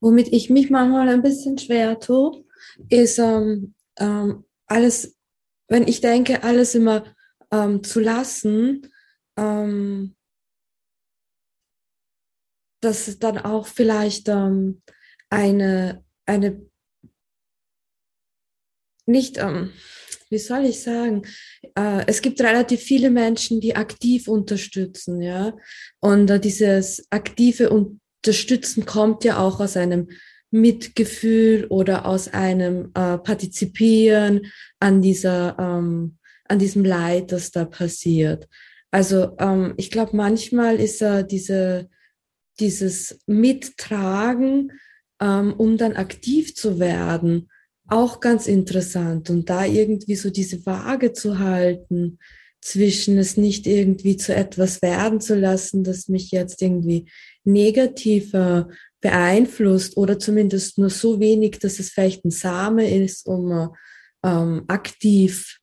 Womit ich mich manchmal ein bisschen schwer tue, ist ähm, ähm, alles, wenn ich denke, alles immer ähm, zu lassen, ähm, dass es dann auch vielleicht ähm, eine, eine nicht, ähm, wie soll ich sagen, äh, es gibt relativ viele Menschen, die aktiv unterstützen, ja. Und äh, dieses aktive Unterstützen kommt ja auch aus einem Mitgefühl oder aus einem äh, Partizipieren an dieser, ähm, an diesem Leid, das da passiert. Also ähm, ich glaube, manchmal ist äh, diese, dieses Mittragen, ähm, um dann aktiv zu werden, auch ganz interessant. Und da irgendwie so diese Waage zu halten zwischen es nicht irgendwie zu etwas werden zu lassen, das mich jetzt irgendwie negativer beeinflusst oder zumindest nur so wenig, dass es vielleicht ein Same ist, um ähm, aktiv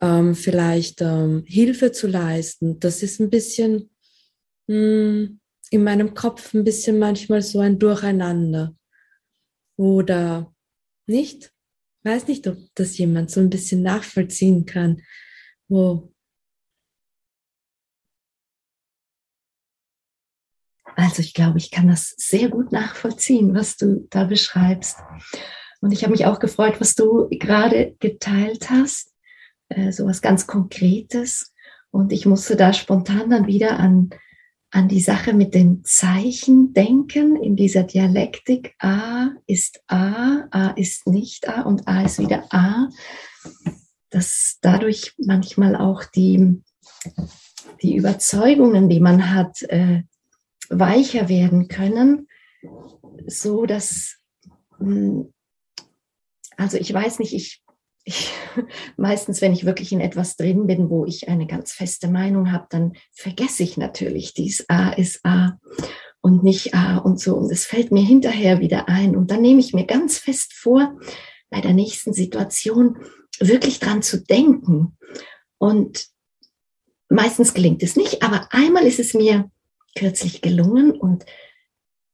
ähm, vielleicht ähm, Hilfe zu leisten. Das ist ein bisschen mh, hm, in meinem Kopf ein bisschen manchmal so ein Durcheinander. Oder nicht? Weiß nicht, ob das jemand so ein bisschen nachvollziehen kann, wo Also ich glaube, ich kann das sehr gut nachvollziehen, was du da beschreibst. Und ich habe mich auch gefreut, was du gerade geteilt hast, äh, so was ganz Konkretes. Und ich musste da spontan dann wieder an, an die Sache mit den Zeichen denken, in dieser Dialektik. A ist A, A ist nicht A und A ist wieder A. Dass dadurch manchmal auch die, die Überzeugungen, die man hat, äh, weicher werden können, so dass, hm, also ich weiß nicht, ich, ich meistens, wenn ich wirklich in etwas drin bin, wo ich eine ganz feste Meinung habe, dann vergesse ich natürlich, dies A ist A und nicht A und so. Und es fällt mir hinterher wieder ein. Und dann nehme ich mir ganz fest vor, bei der nächsten Situation wirklich dran zu denken. Und meistens gelingt es nicht, aber einmal ist es mir kürzlich gelungen und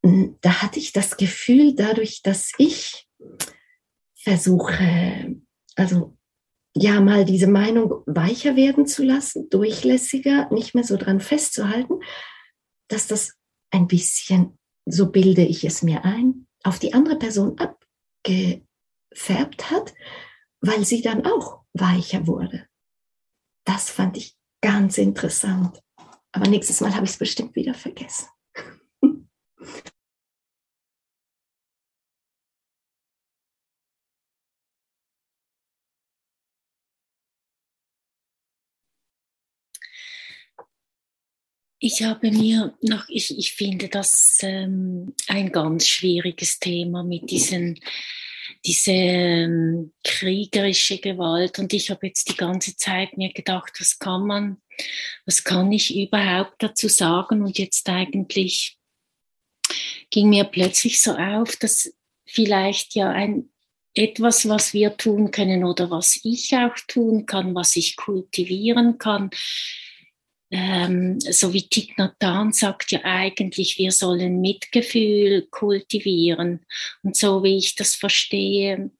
hm, da hatte ich das Gefühl, dadurch, dass ich versuche, also ja, mal diese Meinung weicher werden zu lassen, durchlässiger, nicht mehr so dran festzuhalten, dass das ein bisschen, so bilde ich es mir ein, auf die andere Person abgefärbt hat, weil sie dann auch weicher wurde. Das fand ich ganz interessant. Aber nächstes Mal habe ich es bestimmt wieder vergessen. Ich habe mir noch, ich, ich finde das ähm, ein ganz schwieriges Thema mit diesen diese ähm, kriegerische Gewalt. Und ich habe jetzt die ganze Zeit mir gedacht, was kann man, was kann ich überhaupt dazu sagen? Und jetzt eigentlich ging mir plötzlich so auf, dass vielleicht ja ein etwas, was wir tun können oder was ich auch tun kann, was ich kultivieren kann, ähm, so wie Thich Nhat Hanh sagt ja eigentlich, wir sollen Mitgefühl kultivieren. Und so wie ich das verstehe,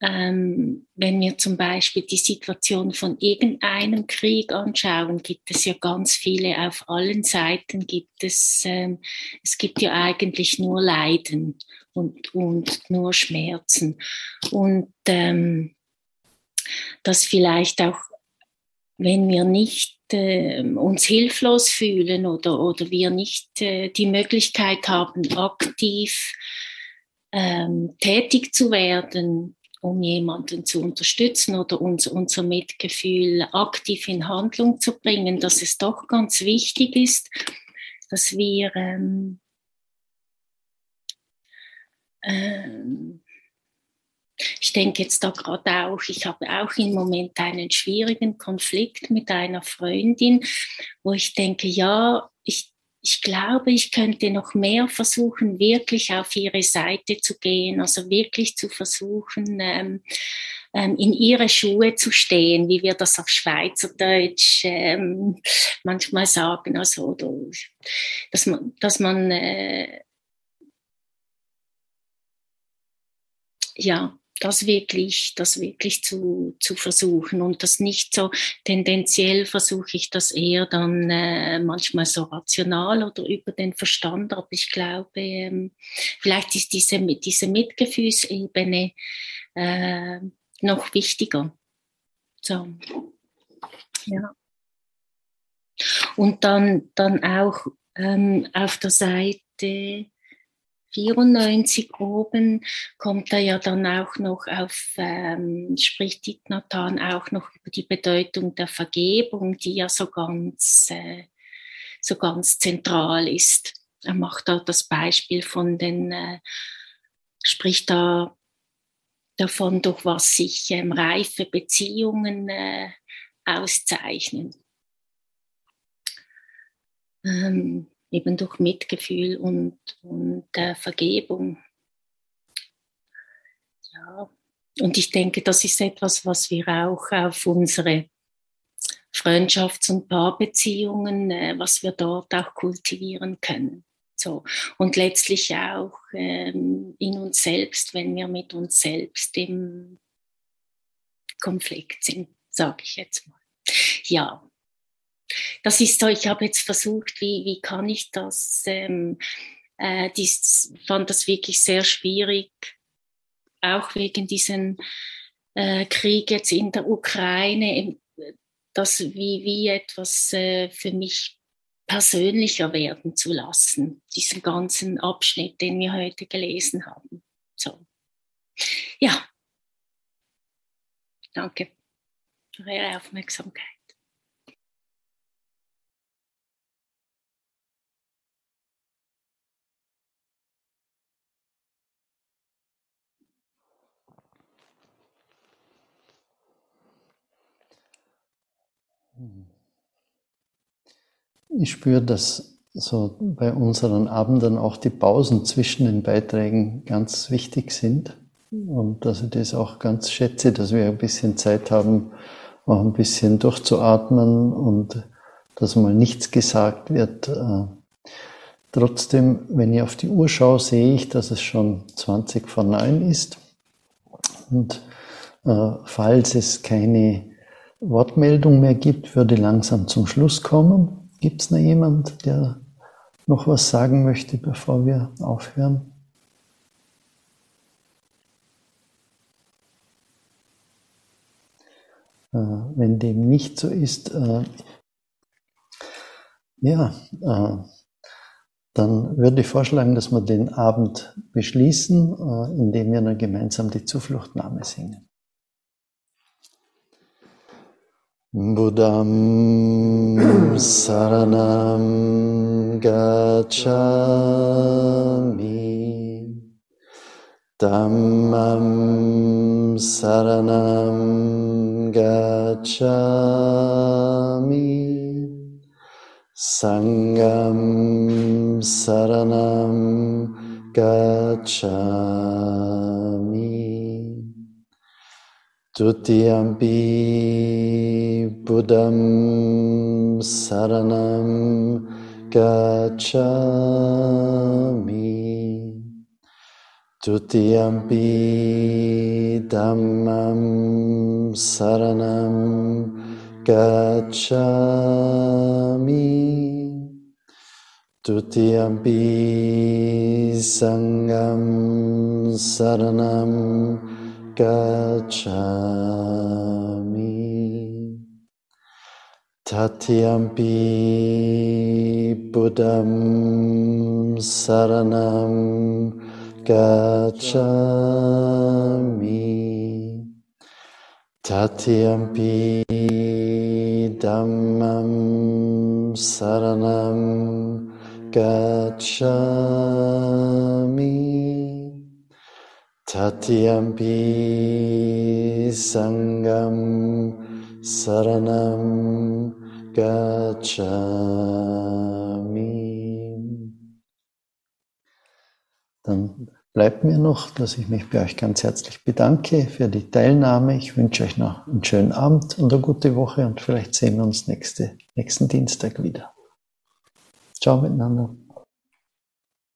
ähm, wenn wir zum Beispiel die Situation von irgendeinem Krieg anschauen, gibt es ja ganz viele auf allen Seiten gibt es, ähm, es gibt ja eigentlich nur Leiden und, und nur Schmerzen. Und ähm, dass vielleicht auch, wenn wir nicht uns hilflos fühlen oder, oder wir nicht äh, die Möglichkeit haben, aktiv ähm, tätig zu werden, um jemanden zu unterstützen oder uns, unser Mitgefühl aktiv in Handlung zu bringen, dass es doch ganz wichtig ist, dass wir ähm, ähm, ich denke jetzt da gerade auch, ich habe auch im Moment einen schwierigen Konflikt mit einer Freundin, wo ich denke, ja, ich, ich glaube, ich könnte noch mehr versuchen, wirklich auf ihre Seite zu gehen, also wirklich zu versuchen, ähm, ähm, in ihre Schuhe zu stehen, wie wir das auf Schweizerdeutsch ähm, manchmal sagen, also dass man, dass man äh, ja, das wirklich, das wirklich zu, zu versuchen und das nicht so tendenziell versuche ich das eher dann äh, manchmal so rational oder über den Verstand, aber ich glaube, ähm, vielleicht ist diese, diese Mitgefühlsebene äh, noch wichtiger. So. Ja. Und dann, dann auch ähm, auf der Seite 94 oben kommt er ja dann auch noch auf, ähm, spricht Nathan auch noch über die Bedeutung der Vergebung, die ja so ganz, äh, so ganz zentral ist. Er macht da das Beispiel von den, äh, spricht da davon, durch was sich ähm, reife Beziehungen äh, auszeichnen. Ähm, eben durch Mitgefühl und, und äh, Vergebung. Ja, und ich denke, das ist etwas, was wir auch auf unsere Freundschafts- und Paarbeziehungen, äh, was wir dort auch kultivieren können. So. Und letztlich auch ähm, in uns selbst, wenn wir mit uns selbst im Konflikt sind, sage ich jetzt mal. Ja, das ist so, ich habe jetzt versucht, wie, wie kann ich das, ähm, äh, dies, fand das wirklich sehr schwierig, auch wegen diesem äh, Krieg jetzt in der Ukraine, das wie, wie etwas äh, für mich persönlicher werden zu lassen, diesen ganzen Abschnitt, den wir heute gelesen haben. So. Ja. Danke für Ihre Aufmerksamkeit. Ich spüre, dass so bei unseren Abenden auch die Pausen zwischen den Beiträgen ganz wichtig sind und dass ich das auch ganz schätze, dass wir ein bisschen Zeit haben, auch ein bisschen durchzuatmen und dass mal nichts gesagt wird. Äh, trotzdem, wenn ich auf die Uhr schaue, sehe ich, dass es schon 20 vor 9 ist. Und äh, falls es keine Wortmeldung mehr gibt, würde langsam zum Schluss kommen. Gibt es noch jemand, der noch was sagen möchte, bevor wir aufhören? Äh, wenn dem nicht so ist, äh, ja, äh, dann würde ich vorschlagen, dass wir den Abend beschließen, äh, indem wir dann gemeinsam die Zufluchtnahme singen. Buddham Saranam Gacchami. Dhammam Saranam Gacchami. Sangam Saranam Gacchami Tutiyampi Buddham Saranam Gacchami. Tutiyampi Dhammam Saranam Gacchami. Tutiyampi Sangam Saranam gacchami Tatyampi Buddham Saranam gacchami Tatyampi Dhammam Saranam gacchami Tatyampi Sangam Saranam Gacchami. Dann bleibt mir noch, dass ich mich bei euch ganz herzlich bedanke für die Teilnahme. Ich wünsche euch noch einen schönen Abend und eine gute Woche und vielleicht sehen wir uns nächste, nächsten Dienstag wieder. Ciao miteinander.